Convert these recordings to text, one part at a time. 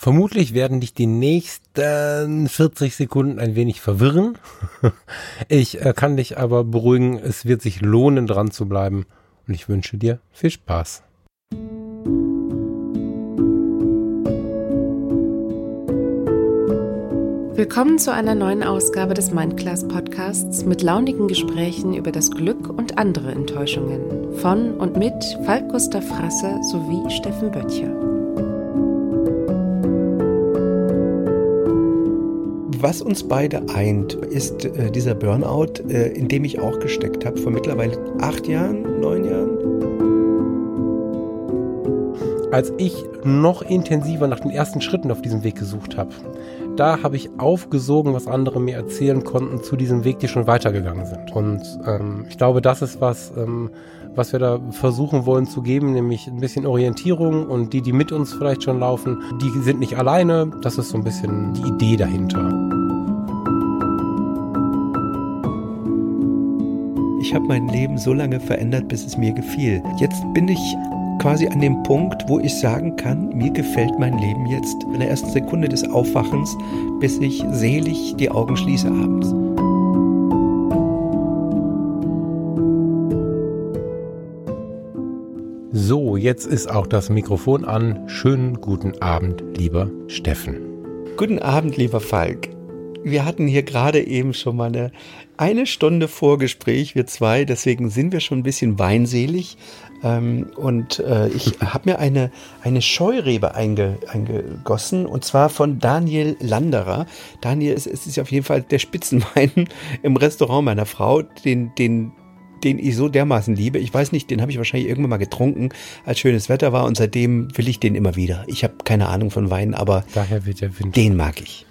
Vermutlich werden dich die nächsten 40 Sekunden ein wenig verwirren. Ich äh, kann dich aber beruhigen, es wird sich lohnen, dran zu bleiben. Und ich wünsche dir viel Spaß. Willkommen zu einer neuen Ausgabe des Mindclass Podcasts mit launigen Gesprächen über das Glück und andere Enttäuschungen von und mit Falk Gustav Frasse sowie Steffen Böttcher. Was uns beide eint, ist äh, dieser Burnout, äh, in dem ich auch gesteckt habe, vor mittlerweile acht Jahren, neun Jahren. Als ich noch intensiver nach den ersten Schritten auf diesem Weg gesucht habe, da habe ich aufgesogen, was andere mir erzählen konnten zu diesem Weg, die schon weitergegangen sind. Und ähm, ich glaube, das ist was, ähm, was wir da versuchen wollen zu geben, nämlich ein bisschen Orientierung und die, die mit uns vielleicht schon laufen, die sind nicht alleine. Das ist so ein bisschen die Idee dahinter. Ich habe mein Leben so lange verändert, bis es mir gefiel. Jetzt bin ich quasi an dem Punkt, wo ich sagen kann, mir gefällt mein Leben jetzt in der ersten Sekunde des Aufwachens, bis ich selig die Augen schließe abends. So, jetzt ist auch das Mikrofon an. Schönen guten Abend, lieber Steffen. Guten Abend, lieber Falk. Wir hatten hier gerade eben schon mal eine, eine Stunde Vorgespräch, wir zwei, deswegen sind wir schon ein bisschen weinselig. Ähm, und äh, ich habe mir eine, eine Scheurebe einge, eingegossen und zwar von Daniel Landerer. Daniel ist, ist auf jeden Fall der Spitzenwein im Restaurant meiner Frau, den, den, den ich so dermaßen liebe. Ich weiß nicht, den habe ich wahrscheinlich irgendwann mal getrunken, als schönes Wetter war und seitdem will ich den immer wieder. Ich habe keine Ahnung von Wein, aber Daher wird der Wind. den mag ich.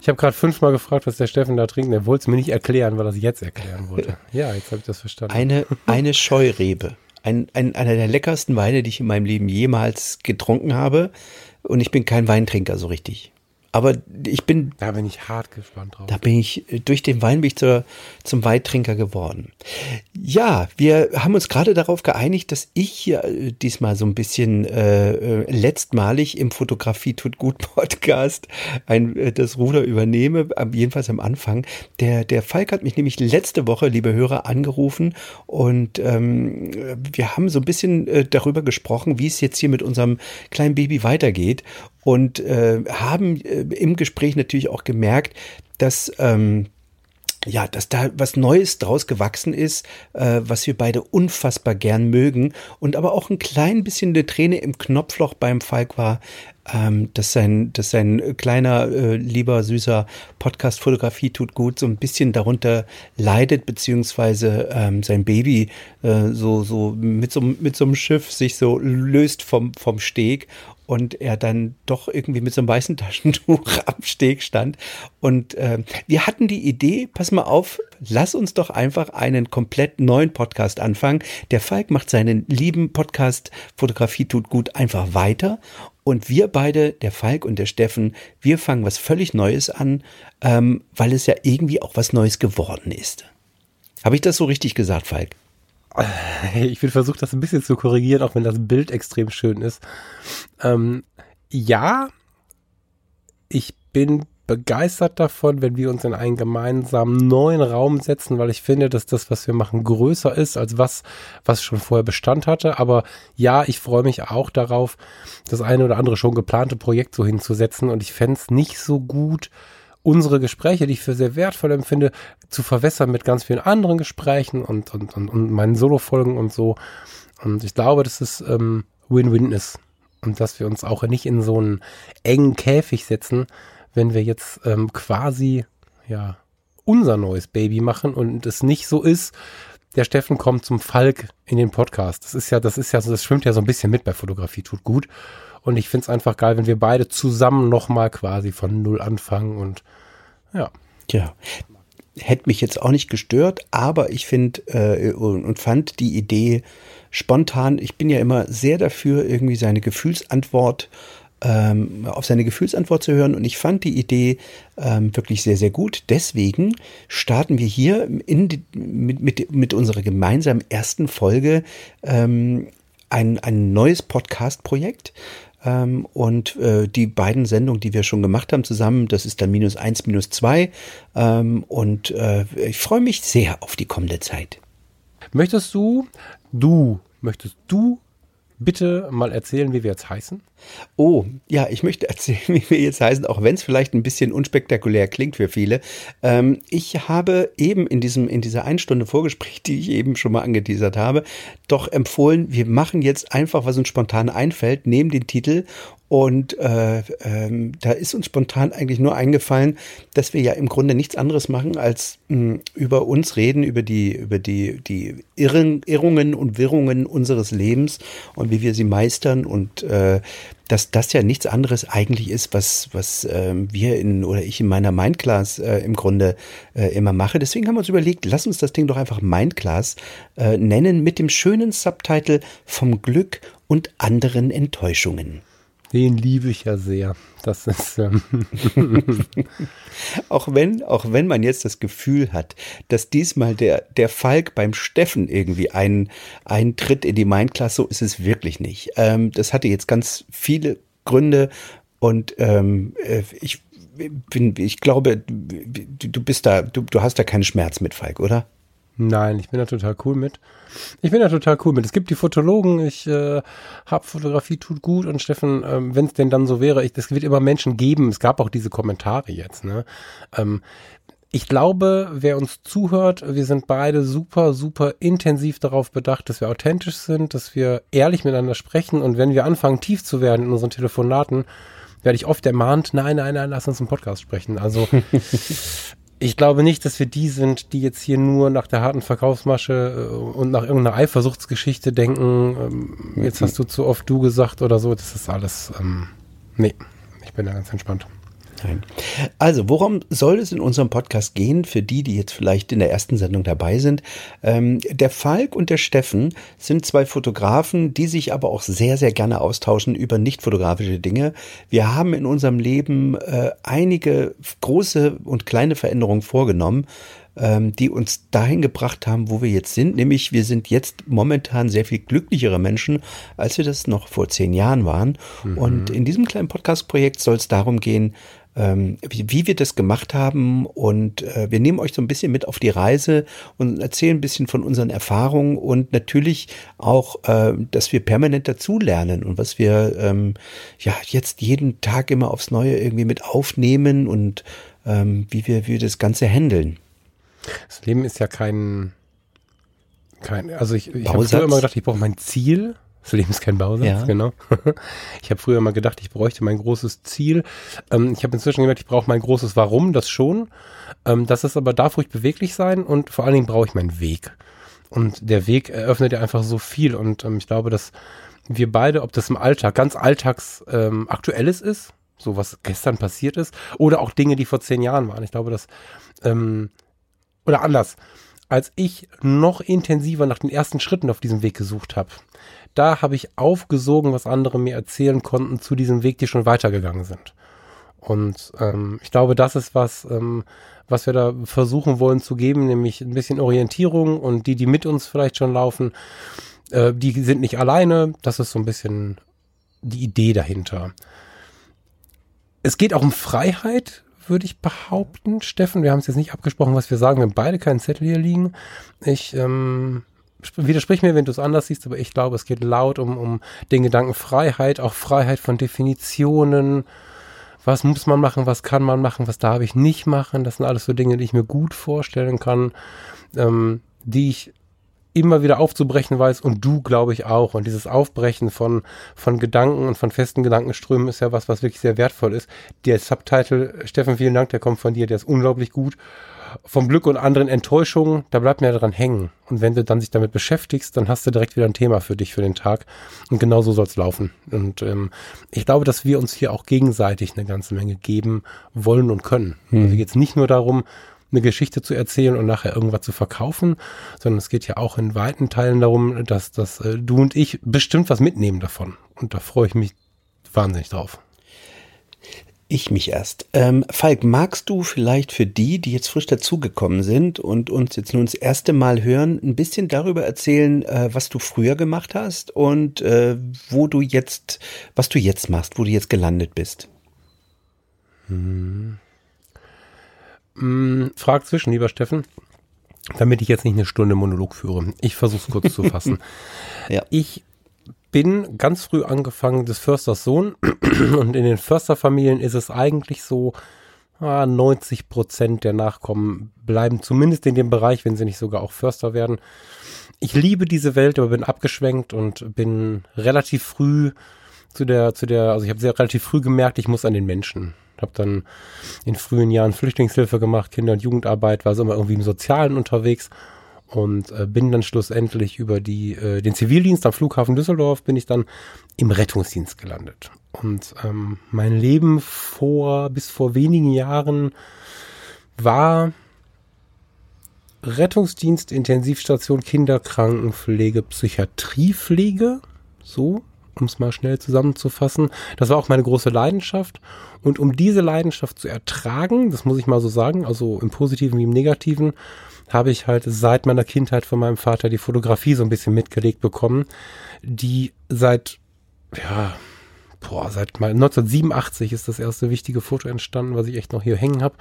Ich habe gerade fünfmal gefragt, was der Steffen da trinkt. Er wollte es mir nicht erklären, weil er es jetzt erklären wollte. Ja, jetzt habe ich das verstanden. Eine, eine Scheurebe. Ein, ein, einer der leckersten Weine, die ich in meinem Leben jemals getrunken habe. Und ich bin kein Weintrinker so richtig. Aber ich bin. Da bin ich hart gespannt drauf. Da bin ich, durch den Wein bin ich zur, zum Weittrinker geworden. Ja, wir haben uns gerade darauf geeinigt, dass ich hier äh, diesmal so ein bisschen äh, äh letztmalig im Fotografie tut gut Podcast ein, äh, das Ruder übernehme, jedenfalls am Anfang. Der, der Falk hat mich nämlich letzte Woche, liebe Hörer, angerufen und ähm, wir haben so ein bisschen äh, darüber gesprochen, wie es jetzt hier mit unserem kleinen Baby weitergeht und äh, haben äh, im Gespräch natürlich auch gemerkt, dass ähm, ja, dass da was Neues draus gewachsen ist, äh, was wir beide unfassbar gern mögen und aber auch ein klein bisschen eine Träne im Knopfloch beim Falk war, ähm, dass sein, dass sein kleiner, äh, lieber, süßer Podcast Fotografie tut gut so ein bisschen darunter leidet, beziehungsweise ähm, sein Baby äh, so, so mit so, mit so einem Schiff sich so löst vom, vom Steg und er dann doch irgendwie mit so einem weißen Taschentuch am Steg stand. Und äh, wir hatten die Idee, pass mal auf, lass uns doch einfach einen komplett neuen Podcast anfangen. Der Falk macht seinen lieben Podcast Fotografie tut gut einfach weiter. Und wir beide, der Falk und der Steffen, wir fangen was völlig Neues an, ähm, weil es ja irgendwie auch was Neues geworden ist. Habe ich das so richtig gesagt, Falk? Ich will versuchen, das ein bisschen zu korrigieren, auch wenn das Bild extrem schön ist. Ähm, ja, ich bin begeistert davon, wenn wir uns in einen gemeinsamen neuen Raum setzen, weil ich finde, dass das, was wir machen, größer ist als was, was schon vorher Bestand hatte. Aber ja, ich freue mich auch darauf, das eine oder andere schon geplante Projekt so hinzusetzen. Und ich fände es nicht so gut, unsere Gespräche, die ich für sehr wertvoll empfinde, zu verwässern mit ganz vielen anderen Gesprächen und, und, und, und meinen Solo-Folgen und so. Und ich glaube, dass es ähm, Win-Win ist. Und dass wir uns auch nicht in so einen engen Käfig setzen, wenn wir jetzt ähm, quasi, ja, unser neues Baby machen und es nicht so ist, der Steffen kommt zum Falk in den Podcast. Das ist ja, das ist ja so, das schwimmt ja so ein bisschen mit bei Fotografie, tut gut. Und ich finde es einfach geil, wenn wir beide zusammen nochmal quasi von Null anfangen und ja. Ja. Hätte mich jetzt auch nicht gestört, aber ich finde äh, und, und fand die Idee spontan, ich bin ja immer sehr dafür, irgendwie seine Gefühlsantwort ähm, auf seine Gefühlsantwort zu hören. Und ich fand die Idee ähm, wirklich sehr, sehr gut. Deswegen starten wir hier in mit, mit, mit unserer gemeinsamen ersten Folge ähm, ein, ein neues Podcast-Projekt. Ähm, und äh, die beiden Sendungen, die wir schon gemacht haben zusammen, das ist dann minus eins, minus zwei. Ähm, und äh, ich freue mich sehr auf die kommende Zeit. Möchtest du, du, möchtest du bitte mal erzählen, wie wir jetzt heißen? Oh, ja, ich möchte erzählen, wie wir jetzt heißen, auch wenn es vielleicht ein bisschen unspektakulär klingt für viele. Ähm, ich habe eben in diesem, in dieser Einstunde Vorgespräch, die ich eben schon mal angeteasert habe, doch empfohlen, wir machen jetzt einfach, was uns spontan einfällt, nehmen den Titel und äh, ähm, da ist uns spontan eigentlich nur eingefallen, dass wir ja im Grunde nichts anderes machen, als mh, über uns reden, über die, über die, die Irren, Irrungen und Wirrungen unseres Lebens und wie wir sie meistern und äh, dass das ja nichts anderes eigentlich ist, was, was äh, wir in oder ich in meiner Mindclass äh, im Grunde äh, immer mache. Deswegen haben wir uns überlegt, lass uns das Ding doch einfach Mindclass äh, nennen mit dem schönen Subtitle vom Glück und anderen Enttäuschungen. Den liebe ich ja sehr. Das ist. Ähm auch, wenn, auch wenn man jetzt das Gefühl hat, dass diesmal der, der Falk beim Steffen irgendwie einen, einen Tritt in die Mindclass, so ist es wirklich nicht. Ähm, das hatte jetzt ganz viele Gründe und ähm, äh, ich bin, ich glaube, du bist da, du, du hast da keinen Schmerz mit, Falk, oder? Nein, ich bin da total cool mit. Ich bin da total cool mit. Es gibt die Fotologen, ich äh, habe Fotografie tut gut und Steffen, ähm, wenn es denn dann so wäre, es wird immer Menschen geben. Es gab auch diese Kommentare jetzt. Ne? Ähm, ich glaube, wer uns zuhört, wir sind beide super, super intensiv darauf bedacht, dass wir authentisch sind, dass wir ehrlich miteinander sprechen und wenn wir anfangen, tief zu werden in unseren Telefonaten, werde ich oft ermahnt, nein, nein, nein, lass uns einen Podcast sprechen. Also ich glaube nicht, dass wir die sind, die jetzt hier nur nach der harten Verkaufsmasche äh, und nach irgendeiner Eifersuchtsgeschichte denken, ähm, jetzt hast du zu oft du gesagt oder so. Das ist alles, ähm, nee, ich bin da ganz entspannt. Nein. Also, worum soll es in unserem Podcast gehen, für die, die jetzt vielleicht in der ersten Sendung dabei sind? Ähm, der Falk und der Steffen sind zwei Fotografen, die sich aber auch sehr, sehr gerne austauschen über nicht fotografische Dinge. Wir haben in unserem Leben äh, einige große und kleine Veränderungen vorgenommen ähm, die uns dahin gebracht haben, wo wir jetzt sind. Nämlich wir sind jetzt momentan sehr viel glücklichere Menschen, als wir das noch vor zehn Jahren waren. Mhm. Und in diesem kleinen Podcast-Projekt soll es darum gehen, ähm, wie, wie, wir das gemacht haben. Und äh, wir nehmen euch so ein bisschen mit auf die Reise und erzählen ein bisschen von unseren Erfahrungen und natürlich auch, äh, dass wir permanent dazulernen und was wir ähm, ja jetzt jeden Tag immer aufs Neue irgendwie mit aufnehmen und ähm, wie wir, wie wir das Ganze handeln. Das Leben ist ja kein, kein also ich, ich habe früher immer gedacht, ich brauche mein Ziel das Leben ist kein Bausatz, ja. genau. Ich habe früher mal gedacht, ich bräuchte mein großes Ziel. Ähm, ich habe inzwischen gemerkt, ich brauche mein großes Warum, das schon. Ähm, das ist aber darf ruhig beweglich sein und vor allen Dingen brauche ich meinen Weg. Und der Weg eröffnet ja einfach so viel. Und ähm, ich glaube, dass wir beide, ob das im Alltag ganz alltagsaktuelles ähm, ist, so was gestern passiert ist, oder auch Dinge, die vor zehn Jahren waren. Ich glaube, dass, ähm, oder anders, als ich noch intensiver nach den ersten Schritten auf diesem Weg gesucht habe, da habe ich aufgesogen, was andere mir erzählen konnten zu diesem Weg, die schon weitergegangen sind. Und ähm, ich glaube, das ist was, ähm, was wir da versuchen wollen zu geben, nämlich ein bisschen Orientierung und die, die mit uns vielleicht schon laufen, äh, die sind nicht alleine. Das ist so ein bisschen die Idee dahinter. Es geht auch um Freiheit, würde ich behaupten, Steffen. Wir haben es jetzt nicht abgesprochen, was wir sagen. Wir haben beide keinen Zettel hier liegen. Ich ähm, widersprich mir, wenn du es anders siehst, aber ich glaube, es geht laut um, um den Gedanken Freiheit, auch Freiheit von Definitionen. Was muss man machen, was kann man machen, was darf ich nicht machen? Das sind alles so Dinge, die ich mir gut vorstellen kann, ähm, die ich immer wieder aufzubrechen weiß und du, glaube ich, auch. Und dieses Aufbrechen von, von Gedanken und von festen Gedankenströmen ist ja was, was wirklich sehr wertvoll ist. Der Subtitle, Steffen, vielen Dank, der kommt von dir, der ist unglaublich gut. Vom Glück und anderen Enttäuschungen, da bleibt mir ja dran hängen. Und wenn du dann sich damit beschäftigst, dann hast du direkt wieder ein Thema für dich für den Tag. Und genau so soll's laufen. Und ähm, ich glaube, dass wir uns hier auch gegenseitig eine ganze Menge geben wollen und können. Hm. Also jetzt nicht nur darum, eine Geschichte zu erzählen und nachher irgendwas zu verkaufen, sondern es geht ja auch in weiten Teilen darum, dass, dass äh, du und ich bestimmt was mitnehmen davon. Und da freue ich mich wahnsinnig drauf. Ich mich erst. Ähm, Falk, magst du vielleicht für die, die jetzt frisch dazugekommen sind und uns jetzt nun das erste Mal hören, ein bisschen darüber erzählen, äh, was du früher gemacht hast und äh, wo du jetzt, was du jetzt machst, wo du jetzt gelandet bist? Hm. Hm, frag zwischen, lieber Steffen, damit ich jetzt nicht eine Stunde Monolog führe. Ich versuche es kurz zu fassen. ja. Ich bin ganz früh angefangen des Försters Sohn und in den Försterfamilien ist es eigentlich so, 90 Prozent der Nachkommen bleiben zumindest in dem Bereich, wenn sie nicht sogar auch Förster werden. Ich liebe diese Welt, aber bin abgeschwenkt und bin relativ früh zu der, zu der, also ich habe sehr relativ früh gemerkt, ich muss an den Menschen habe dann in frühen Jahren Flüchtlingshilfe gemacht, Kinder- und Jugendarbeit, war so immer irgendwie im Sozialen unterwegs und äh, bin dann schlussendlich über die, äh, den Zivildienst am Flughafen Düsseldorf bin ich dann im Rettungsdienst gelandet. Und ähm, mein Leben vor, bis vor wenigen Jahren war Rettungsdienst, Intensivstation, Kinderkrankenpflege, Psychiatriepflege, so um es mal schnell zusammenzufassen. Das war auch meine große Leidenschaft. Und um diese Leidenschaft zu ertragen, das muss ich mal so sagen, also im Positiven wie im Negativen, habe ich halt seit meiner Kindheit von meinem Vater die Fotografie so ein bisschen mitgelegt bekommen, die seit, ja, boah, seit mal 1987 ist das erste wichtige Foto entstanden, was ich echt noch hier hängen habe.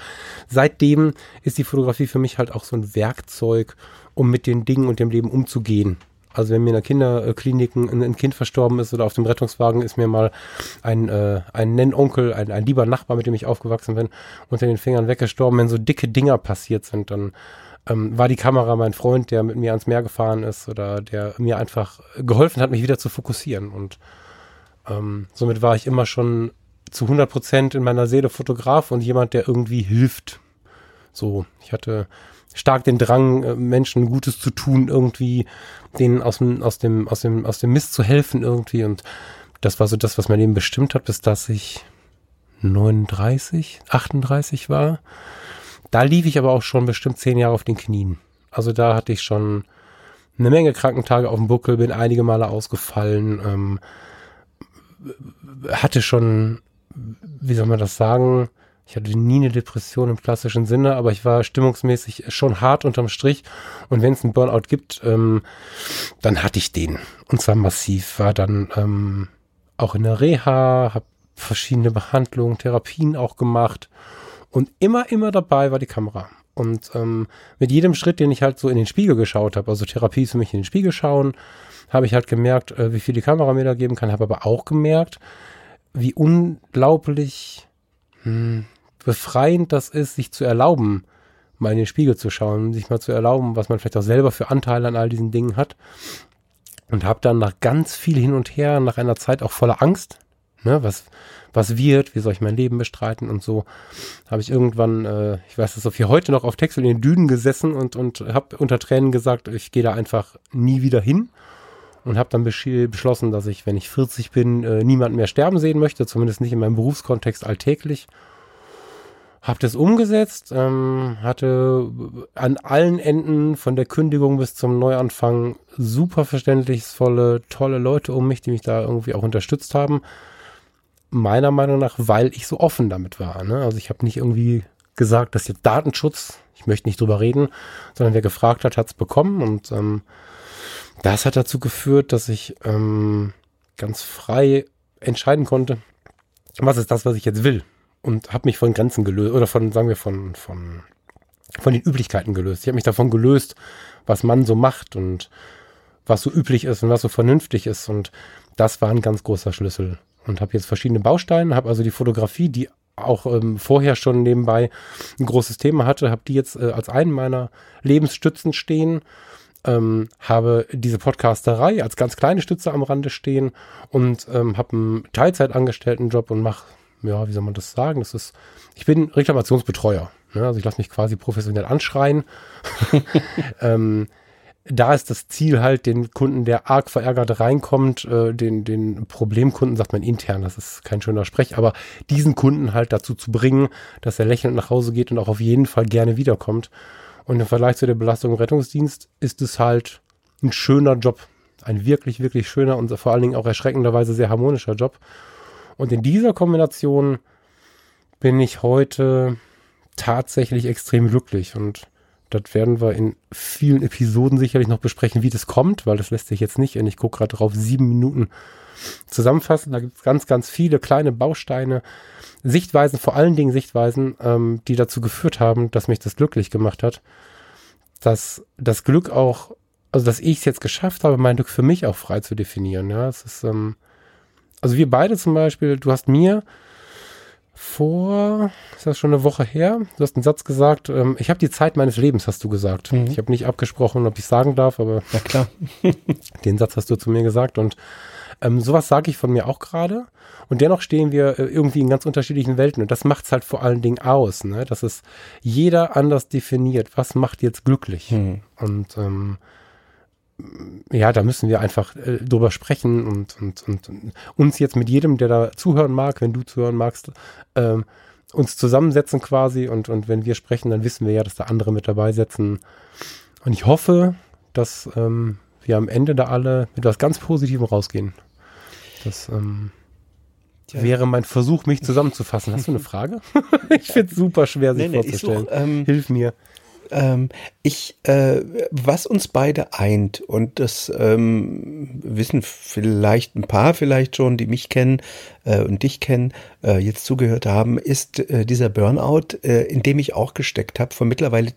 Seitdem ist die Fotografie für mich halt auch so ein Werkzeug, um mit den Dingen und dem Leben umzugehen. Also wenn mir in der Kinderklinik ein, ein, Kind verstorben ist oder auf dem Rettungswagen ist mir mal ein, äh, ein Nennonkel, ein, ein lieber Nachbar, mit dem ich aufgewachsen bin, unter den Fingern weggestorben. Wenn so dicke Dinger passiert sind, dann ähm, war die Kamera mein Freund, der mit mir ans Meer gefahren ist oder der mir einfach geholfen hat, mich wieder zu fokussieren. Und ähm, somit war ich immer schon zu 100 Prozent in meiner Seele Fotograf und jemand, der irgendwie hilft. So, ich hatte stark den Drang, äh, Menschen Gutes zu tun, irgendwie denen aus dem, aus dem, aus dem, aus dem Mist zu helfen irgendwie. Und das war so das, was mein Leben bestimmt hat, bis dass ich 39, 38 war. Da lief ich aber auch schon bestimmt zehn Jahre auf den Knien. Also da hatte ich schon eine Menge Krankentage auf dem Buckel, bin einige Male ausgefallen, ähm, hatte schon, wie soll man das sagen, ich hatte nie eine Depression im klassischen Sinne, aber ich war stimmungsmäßig schon hart unterm Strich. Und wenn es einen Burnout gibt, ähm, dann hatte ich den. Und zwar massiv. War dann ähm, auch in der Reha, habe verschiedene Behandlungen, Therapien auch gemacht. Und immer, immer dabei war die Kamera. Und ähm, mit jedem Schritt, den ich halt so in den Spiegel geschaut habe, also Therapie ist für mich in den Spiegel schauen, habe ich halt gemerkt, äh, wie viel die Kamera mir da geben kann, habe aber auch gemerkt, wie unglaublich, hm, befreiend das ist, sich zu erlauben, mal in den Spiegel zu schauen, sich mal zu erlauben, was man vielleicht auch selber für Anteile an all diesen Dingen hat. Und habe dann nach ganz viel hin und her, nach einer Zeit auch voller Angst, ne, was, was wird, wie soll ich mein Leben bestreiten und so, habe ich irgendwann, äh, ich weiß das so viel heute noch auf Texel in den Dünen gesessen und, und habe unter Tränen gesagt, ich gehe da einfach nie wieder hin und habe dann beschlossen, dass ich, wenn ich 40 bin, äh, niemanden mehr sterben sehen möchte, zumindest nicht in meinem Berufskontext alltäglich habe das umgesetzt, ähm, hatte an allen Enden von der Kündigung bis zum Neuanfang super verständnisvolle, tolle Leute um mich, die mich da irgendwie auch unterstützt haben. Meiner Meinung nach, weil ich so offen damit war. Ne? Also ich habe nicht irgendwie gesagt, dass jetzt Datenschutz, ich möchte nicht drüber reden, sondern wer gefragt hat, hat es bekommen. Und ähm, das hat dazu geführt, dass ich ähm, ganz frei entscheiden konnte, was ist das, was ich jetzt will und habe mich von Grenzen gelöst oder von, sagen wir, von, von, von den Üblichkeiten gelöst. Ich habe mich davon gelöst, was man so macht und was so üblich ist und was so vernünftig ist. Und das war ein ganz großer Schlüssel. Und habe jetzt verschiedene Bausteine, habe also die Fotografie, die auch ähm, vorher schon nebenbei ein großes Thema hatte, habe die jetzt äh, als einen meiner Lebensstützen stehen ähm, habe diese Podcasterei als ganz kleine Stütze am Rande stehen und ähm, habe einen Teilzeitangestelltenjob und mache, ja, wie soll man das sagen? Das ist, ich bin Reklamationsbetreuer. Ne? Also ich lasse mich quasi professionell anschreien. ähm, da ist das Ziel halt, den Kunden, der arg verärgert reinkommt, äh, den, den Problemkunden, sagt man intern, das ist kein schöner Sprech, aber diesen Kunden halt dazu zu bringen, dass er lächelnd nach Hause geht und auch auf jeden Fall gerne wiederkommt. Und im Vergleich zu der Belastung im Rettungsdienst ist es halt ein schöner Job. Ein wirklich, wirklich schöner und vor allen Dingen auch erschreckenderweise sehr harmonischer Job. Und in dieser Kombination bin ich heute tatsächlich extrem glücklich und das werden wir in vielen Episoden sicherlich noch besprechen, wie das kommt, weil das lässt sich jetzt nicht, und ich gucke gerade drauf, sieben Minuten zusammenfassen. Da gibt es ganz, ganz viele kleine Bausteine, Sichtweisen, vor allen Dingen Sichtweisen, ähm, die dazu geführt haben, dass mich das glücklich gemacht hat. Dass das Glück auch, also dass ich es jetzt geschafft habe, mein Glück für mich auch frei zu definieren. Ja, es ist, ähm, also wir beide zum Beispiel, du hast mir vor, ist das schon eine Woche her? Du hast einen Satz gesagt, ähm, ich habe die Zeit meines Lebens, hast du gesagt. Mhm. Ich habe nicht abgesprochen, ob ich sagen darf, aber ja klar. den Satz hast du zu mir gesagt und ähm, sowas sage ich von mir auch gerade. Und dennoch stehen wir äh, irgendwie in ganz unterschiedlichen Welten. Und das macht es halt vor allen Dingen aus, ne? dass es jeder anders definiert. Was macht jetzt glücklich? Mhm. Und ähm, ja, da müssen wir einfach äh, drüber sprechen und, und, und, uns jetzt mit jedem, der da zuhören mag, wenn du zuhören magst, ähm, uns zusammensetzen quasi und, und wenn wir sprechen, dann wissen wir ja, dass da andere mit dabei sitzen. Und ich hoffe, dass ähm, wir am Ende da alle mit was ganz Positivem rausgehen. Das ähm, ja. wäre mein Versuch, mich zusammenzufassen. Hast du eine Frage? ich finde es super schwer, sich nee, nee, vorzustellen. Such, ähm, Hilf mir. Ähm, ich, äh, was uns beide eint, und das ähm, wissen vielleicht ein paar vielleicht schon, die mich kennen äh, und dich kennen, äh, jetzt zugehört haben, ist äh, dieser Burnout, äh, in dem ich auch gesteckt habe, vor mittlerweile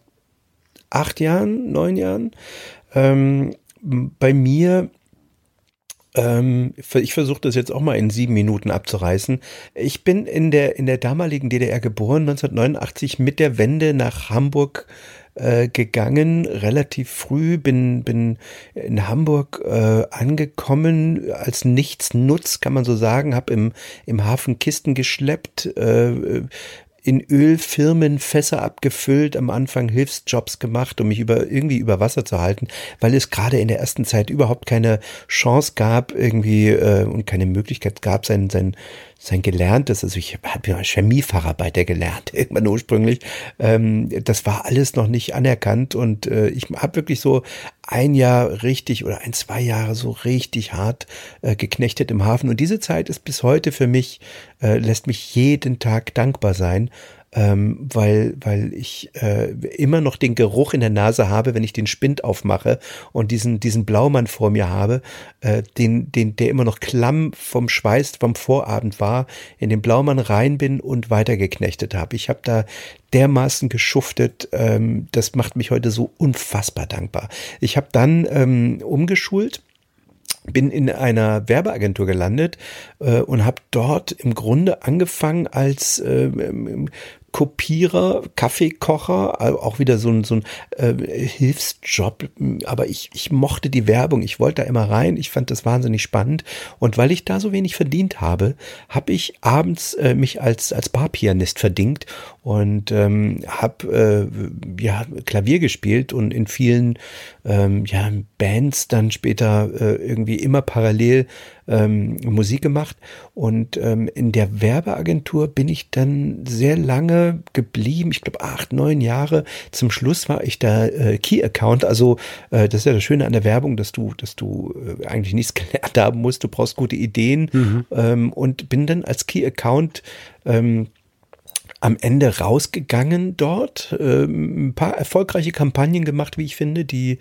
acht Jahren, neun Jahren. Ähm, bei mir ähm, ich versuche das jetzt auch mal in sieben Minuten abzureißen. Ich bin in der, in der damaligen DDR geboren, 1989 mit der Wende nach Hamburg äh, gegangen, relativ früh, bin, bin in Hamburg äh, angekommen, als nichts nutz, kann man so sagen, habe im, im Hafen Kisten geschleppt, äh, in Ölfirmen Fässer abgefüllt, am Anfang Hilfsjobs gemacht, um mich über, irgendwie über Wasser zu halten, weil es gerade in der ersten Zeit überhaupt keine Chance gab, irgendwie äh, und keine Möglichkeit gab, sein, sein, sein gelerntes, also ich habe ja Chemiefacharbeiter gelernt, irgendwann ursprünglich. Ähm, das war alles noch nicht anerkannt und äh, ich habe wirklich so ein Jahr richtig oder ein, zwei Jahre so richtig hart äh, geknechtet im Hafen. Und diese Zeit ist bis heute für mich, äh, lässt mich jeden Tag dankbar sein ähm, weil, weil ich äh, immer noch den Geruch in der Nase habe, wenn ich den Spind aufmache und diesen, diesen Blaumann vor mir habe, äh, den, den, der immer noch klamm vom Schweiß vom Vorabend war, in den Blaumann rein bin und weitergeknechtet habe. Ich habe da dermaßen geschuftet, ähm, das macht mich heute so unfassbar dankbar. Ich habe dann ähm, umgeschult bin in einer Werbeagentur gelandet äh, und habe dort im Grunde angefangen als äh, Kopierer, Kaffeekocher, äh, auch wieder so ein, so ein äh, Hilfsjob. Aber ich, ich mochte die Werbung. Ich wollte da immer rein. Ich fand das wahnsinnig spannend. Und weil ich da so wenig verdient habe, habe ich abends äh, mich als, als Barpianist verdingt und ähm, habe äh, ja Klavier gespielt und in vielen ähm, ja, Bands dann später äh, irgendwie immer parallel ähm, Musik gemacht. Und ähm, in der Werbeagentur bin ich dann sehr lange geblieben. Ich glaube acht, neun Jahre. Zum Schluss war ich da äh, Key Account. Also äh, das ist ja das Schöne an der Werbung, dass du, dass du äh, eigentlich nichts gelernt haben musst. Du brauchst gute Ideen mhm. ähm, und bin dann als Key Account ähm, am Ende rausgegangen dort, ähm, ein paar erfolgreiche Kampagnen gemacht, wie ich finde, die,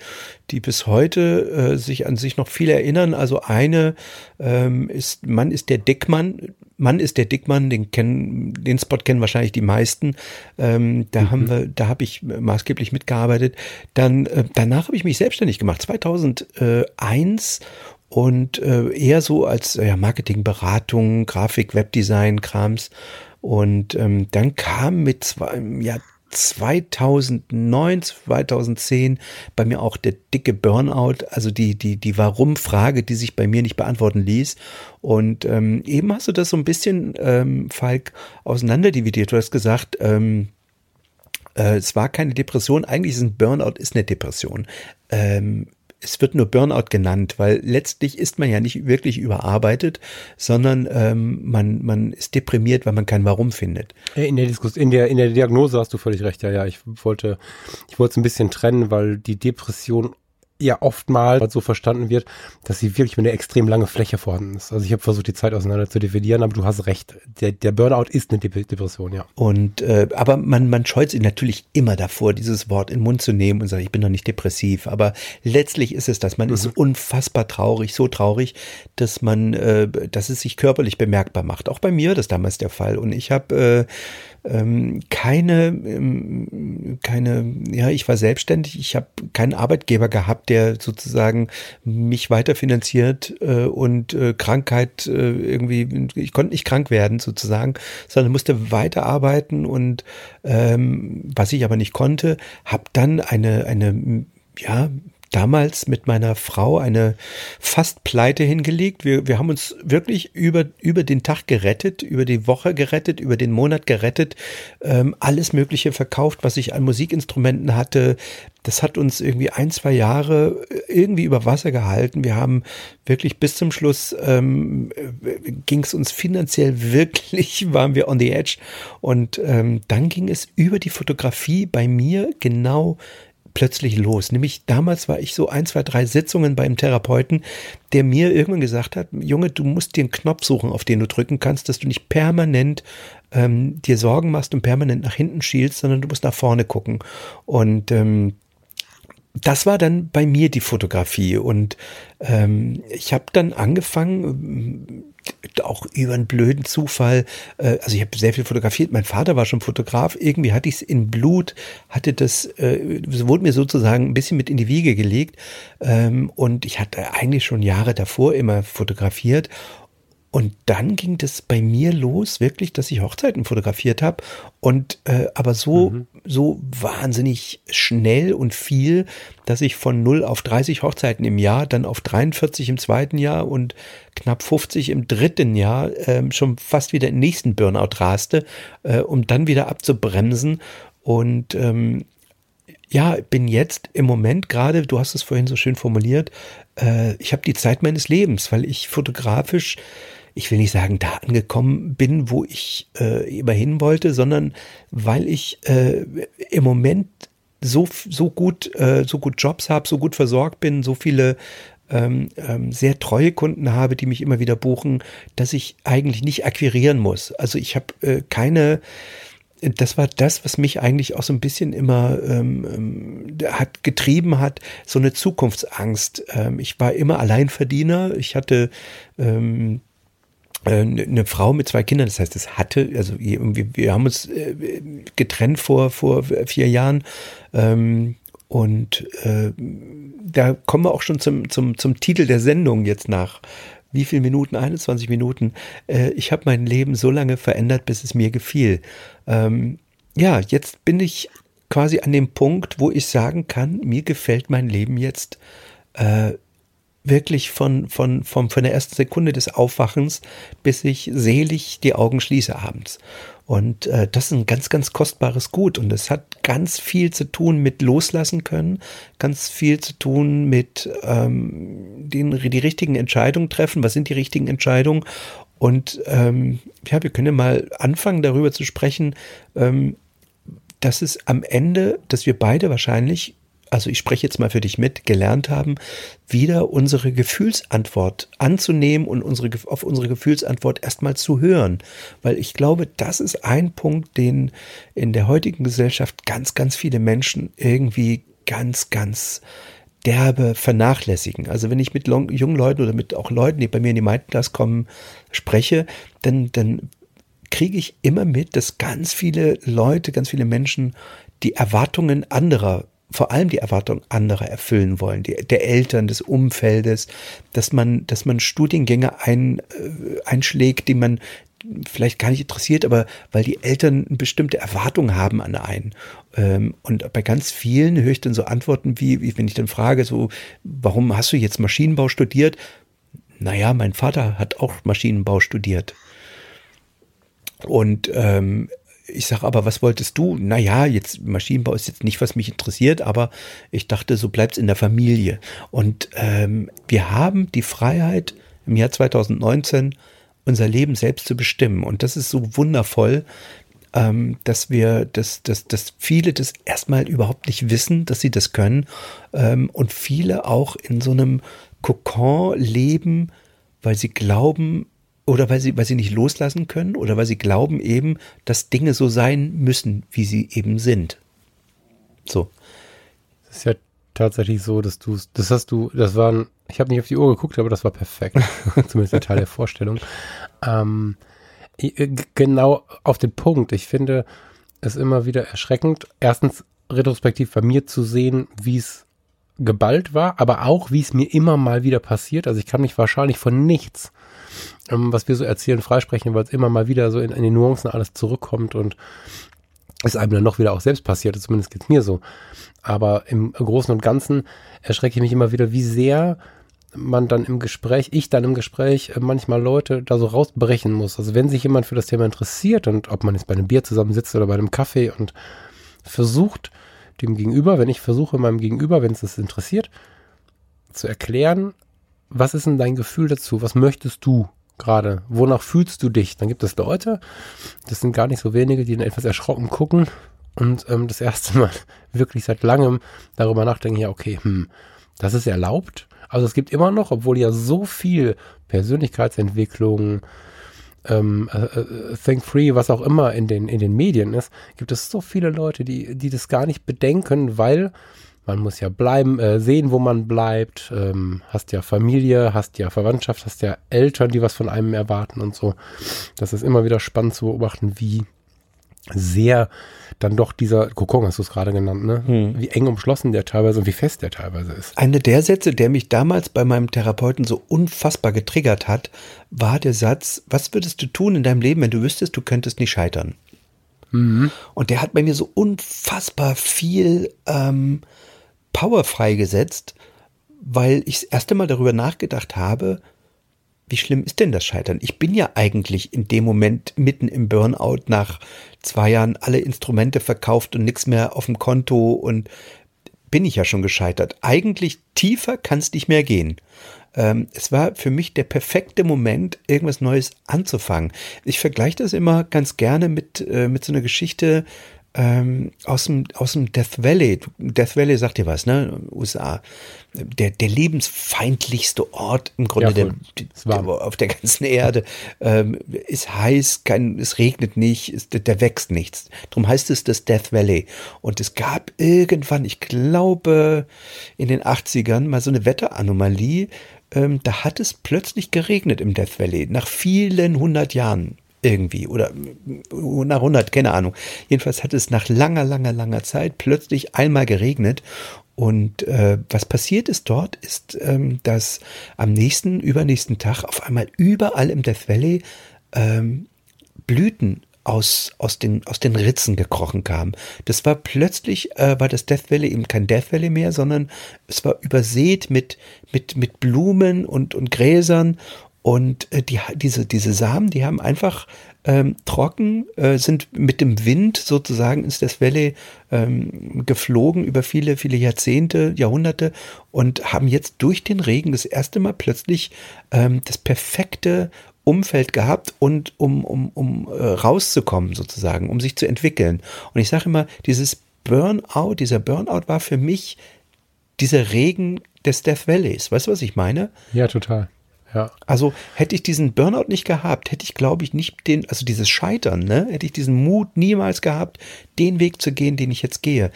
die bis heute äh, sich an sich noch viel erinnern. Also eine ähm, ist, Mann ist der Dickmann. Mann ist der Dickmann, den kennen, den Spot kennen wahrscheinlich die meisten. Ähm, da mhm. haben wir, da habe ich maßgeblich mitgearbeitet. Dann äh, danach habe ich mich selbstständig gemacht, 2001 und äh, eher so als ja, Marketingberatung, Grafik, Webdesign, Krams und ähm, dann kam mit zwei, ja, 2009, 2010 bei mir auch der dicke Burnout, also die, die, die Warum-Frage, die sich bei mir nicht beantworten ließ. Und ähm, eben hast du das so ein bisschen, ähm, Falk, auseinanderdividiert. Du hast gesagt, ähm, äh, es war keine Depression, eigentlich ist ein Burnout ist eine Depression. Ähm, es wird nur Burnout genannt, weil letztlich ist man ja nicht wirklich überarbeitet, sondern ähm, man, man ist deprimiert, weil man kein Warum findet. Äh, in der Diskus in der, in der Diagnose hast du völlig recht, ja, ja. Ich wollte, ich wollte es ein bisschen trennen, weil die Depression ja oftmals so verstanden wird, dass sie wirklich mit einer extrem lange Fläche vorhanden ist. Also ich habe versucht, die Zeit auseinander zu dividieren, aber du hast recht. Der, der Burnout ist eine Depression, ja. Und äh, aber man, man scheut sich natürlich immer davor, dieses Wort in den Mund zu nehmen und sagt, ich bin doch nicht depressiv. Aber letztlich ist es das. Man mhm. ist unfassbar traurig, so traurig, dass man, äh, dass es sich körperlich bemerkbar macht. Auch bei mir das damals der Fall. Und ich habe äh, ähm, keine, ähm, keine, ja, ich war selbstständig, ich habe keinen Arbeitgeber gehabt, der sozusagen mich weiterfinanziert äh, und äh, Krankheit äh, irgendwie, ich konnte nicht krank werden sozusagen, sondern musste weiterarbeiten. Und ähm, was ich aber nicht konnte, habe dann eine, eine ja, damals mit meiner Frau eine fast Pleite hingelegt. Wir, wir haben uns wirklich über, über den Tag gerettet, über die Woche gerettet, über den Monat gerettet, ähm, alles Mögliche verkauft, was ich an Musikinstrumenten hatte. Das hat uns irgendwie ein, zwei Jahre irgendwie über Wasser gehalten. Wir haben wirklich bis zum Schluss ähm, ging es uns finanziell wirklich, waren wir on the edge. Und ähm, dann ging es über die Fotografie bei mir genau plötzlich los. Nämlich damals war ich so ein, zwei, drei Sitzungen beim Therapeuten, der mir irgendwann gesagt hat, Junge, du musst dir einen Knopf suchen, auf den du drücken kannst, dass du nicht permanent ähm, dir Sorgen machst und permanent nach hinten schielst, sondern du musst nach vorne gucken. Und ähm, das war dann bei mir die Fotografie und ähm, ich habe dann angefangen, auch über einen blöden Zufall, äh, also ich habe sehr viel fotografiert, mein Vater war schon Fotograf, irgendwie hatte ich es in Blut, hatte das, äh, wurde mir sozusagen ein bisschen mit in die Wiege gelegt. Ähm, und ich hatte eigentlich schon Jahre davor immer fotografiert und dann ging das bei mir los, wirklich, dass ich Hochzeiten fotografiert habe. Und äh, aber so, mhm. so wahnsinnig schnell und viel, dass ich von 0 auf 30 Hochzeiten im Jahr, dann auf 43 im zweiten Jahr und knapp 50 im dritten Jahr äh, schon fast wieder in den nächsten Burnout raste, äh, um dann wieder abzubremsen. Und ähm, ja, bin jetzt im Moment gerade, du hast es vorhin so schön formuliert, äh, ich habe die Zeit meines Lebens, weil ich fotografisch ich will nicht sagen, da angekommen bin, wo ich äh, immer hin wollte, sondern weil ich äh, im Moment so, so gut, äh, so gut Jobs habe, so gut versorgt bin, so viele ähm, ähm, sehr treue Kunden habe, die mich immer wieder buchen, dass ich eigentlich nicht akquirieren muss. Also ich habe äh, keine, das war das, was mich eigentlich auch so ein bisschen immer ähm, ähm hat getrieben hat, so eine Zukunftsangst. Ähm, ich war immer Alleinverdiener. Ich hatte ähm, eine äh, Frau mit zwei Kindern, das heißt, es hatte, also wir haben uns äh, getrennt vor, vor vier Jahren. Ähm, und äh, da kommen wir auch schon zum, zum, zum Titel der Sendung jetzt nach. Wie viel Minuten? 21 Minuten. Äh, ich habe mein Leben so lange verändert, bis es mir gefiel. Ähm, ja, jetzt bin ich quasi an dem Punkt, wo ich sagen kann, mir gefällt mein Leben jetzt äh, wirklich von, von, von, von der ersten Sekunde des Aufwachens, bis ich selig die Augen schließe abends. Und äh, das ist ein ganz, ganz kostbares Gut. Und es hat ganz viel zu tun mit loslassen können, ganz viel zu tun mit ähm, den, die richtigen Entscheidungen treffen. Was sind die richtigen Entscheidungen? Und ähm, ja, wir können ja mal anfangen, darüber zu sprechen, ähm, dass es am Ende, dass wir beide wahrscheinlich also ich spreche jetzt mal für dich mit, gelernt haben, wieder unsere Gefühlsantwort anzunehmen und unsere, auf unsere Gefühlsantwort erstmal zu hören. Weil ich glaube, das ist ein Punkt, den in der heutigen Gesellschaft ganz, ganz viele Menschen irgendwie ganz, ganz derbe vernachlässigen. Also wenn ich mit jungen Leuten oder mit auch Leuten, die bei mir in die Mindclass kommen, spreche, dann, dann kriege ich immer mit, dass ganz viele Leute, ganz viele Menschen die Erwartungen anderer vor allem die Erwartungen anderer erfüllen wollen, die, der Eltern, des Umfeldes, dass man, dass man Studiengänge ein, äh, einschlägt, die man vielleicht gar nicht interessiert, aber weil die Eltern eine bestimmte Erwartung haben an einen. Ähm, und bei ganz vielen höre ich dann so Antworten wie, wie, wenn ich dann frage, so, warum hast du jetzt Maschinenbau studiert? Naja, mein Vater hat auch Maschinenbau studiert. Und ähm, ich sage aber, was wolltest du? Naja, jetzt Maschinenbau ist jetzt nicht, was mich interessiert, aber ich dachte, so bleibt's in der Familie. Und ähm, wir haben die Freiheit im Jahr 2019 unser Leben selbst zu bestimmen. Und das ist so wundervoll, ähm, dass wir, dass, dass, dass viele das erstmal überhaupt nicht wissen, dass sie das können. Ähm, und viele auch in so einem Kokon leben, weil sie glauben, oder weil sie, weil sie nicht loslassen können oder weil sie glauben eben, dass Dinge so sein müssen, wie sie eben sind. So. Das ist ja tatsächlich so, dass du, das hast du, das waren, ich habe nicht auf die Uhr geguckt, aber das war perfekt. Zumindest der Teil der Vorstellung. Ähm, äh, genau auf den Punkt. Ich finde es immer wieder erschreckend, erstens retrospektiv bei mir zu sehen, wie es geballt war, aber auch, wie es mir immer mal wieder passiert. Also ich kann mich wahrscheinlich von nichts ähm, was wir so erzählen, freisprechen, weil es immer mal wieder so in, in die Nuancen alles zurückkommt und es einem dann noch wieder auch selbst passiert, zumindest geht es mir so. Aber im Großen und Ganzen erschrecke ich mich immer wieder, wie sehr man dann im Gespräch, ich dann im Gespräch, äh, manchmal Leute da so rausbrechen muss. Also wenn sich jemand für das Thema interessiert und ob man jetzt bei einem Bier zusammensitzt oder bei einem Kaffee und versucht, dem Gegenüber, wenn ich versuche meinem Gegenüber, wenn es das interessiert, zu erklären, was ist denn dein Gefühl dazu? Was möchtest du gerade? Wonach fühlst du dich? Dann gibt es Leute, das sind gar nicht so wenige, die dann etwas erschrocken gucken und ähm, das erste Mal wirklich seit langem darüber nachdenken, ja, okay, hm, das ist erlaubt. Also es gibt immer noch, obwohl ja so viel Persönlichkeitsentwicklung, ähm, äh, äh, Think Free, was auch immer in den, in den Medien ist, gibt es so viele Leute, die, die das gar nicht bedenken, weil man muss ja bleiben, äh, sehen, wo man bleibt. Ähm, hast ja Familie, hast ja Verwandtschaft, hast ja Eltern, die was von einem erwarten und so. Das ist immer wieder spannend zu beobachten, wie sehr dann doch dieser Kokon, hast du es gerade genannt, ne? Hm. Wie eng umschlossen der teilweise und wie fest der teilweise ist. Eine der Sätze, der mich damals bei meinem Therapeuten so unfassbar getriggert hat, war der Satz, was würdest du tun in deinem Leben, wenn du wüsstest, du könntest nicht scheitern? Mhm. Und der hat bei mir so unfassbar viel ähm, Power freigesetzt, weil ich das erste Mal darüber nachgedacht habe, wie schlimm ist denn das Scheitern? Ich bin ja eigentlich in dem Moment mitten im Burnout nach zwei Jahren alle Instrumente verkauft und nichts mehr auf dem Konto und bin ich ja schon gescheitert. Eigentlich tiefer kann es nicht mehr gehen. Ähm, es war für mich der perfekte Moment, irgendwas Neues anzufangen. Ich vergleiche das immer ganz gerne mit, äh, mit so einer Geschichte, ähm, aus, dem, aus dem Death Valley. Death Valley sagt dir was, ne? USA. Der, der lebensfeindlichste Ort im Grunde ja, der, der, auf der ganzen Erde. Ähm, ist heiß, kein, es regnet nicht, der wächst nichts. Darum heißt es das Death Valley. Und es gab irgendwann, ich glaube, in den 80ern mal so eine Wetteranomalie. Ähm, da hat es plötzlich geregnet im Death Valley, nach vielen hundert Jahren irgendwie oder nach 100, keine Ahnung. Jedenfalls hat es nach langer, langer, langer Zeit plötzlich einmal geregnet und äh, was passiert ist dort, ist, ähm, dass am nächsten, übernächsten Tag auf einmal überall im Death Valley ähm, Blüten aus, aus, den, aus den Ritzen gekrochen kamen. Das war plötzlich, äh, war das Death Valley eben kein Death Valley mehr, sondern es war übersät mit, mit, mit Blumen und, und Gräsern und äh, die, diese, diese Samen, die haben einfach ähm, trocken, äh, sind mit dem Wind sozusagen ins Death Valley ähm, geflogen über viele, viele Jahrzehnte, Jahrhunderte und haben jetzt durch den Regen das erste Mal plötzlich ähm, das perfekte Umfeld gehabt und um, um, um äh, rauszukommen sozusagen, um sich zu entwickeln. Und ich sage immer, dieses Burnout, dieser Burnout war für mich dieser Regen des Death Valleys. Weißt du, was ich meine? Ja, total. Ja. Also hätte ich diesen Burnout nicht gehabt, hätte ich, glaube ich, nicht den, also dieses Scheitern, ne, hätte ich diesen Mut niemals gehabt, den Weg zu gehen, den ich jetzt gehe.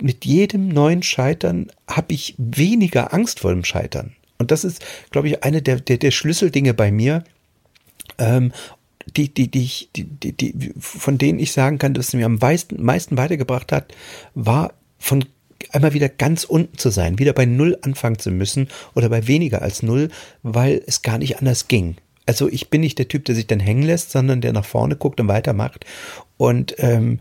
Mit jedem neuen Scheitern habe ich weniger Angst vor dem Scheitern. Und das ist, glaube ich, eine der, der, der Schlüsseldinge bei mir, ähm, die, die, die, die, die, die, von denen ich sagen kann, dass es mir am meisten, meisten weitergebracht hat, war von einmal wieder ganz unten zu sein, wieder bei Null anfangen zu müssen oder bei weniger als Null, weil es gar nicht anders ging. Also ich bin nicht der Typ, der sich dann hängen lässt, sondern der nach vorne guckt und weitermacht. Und ähm,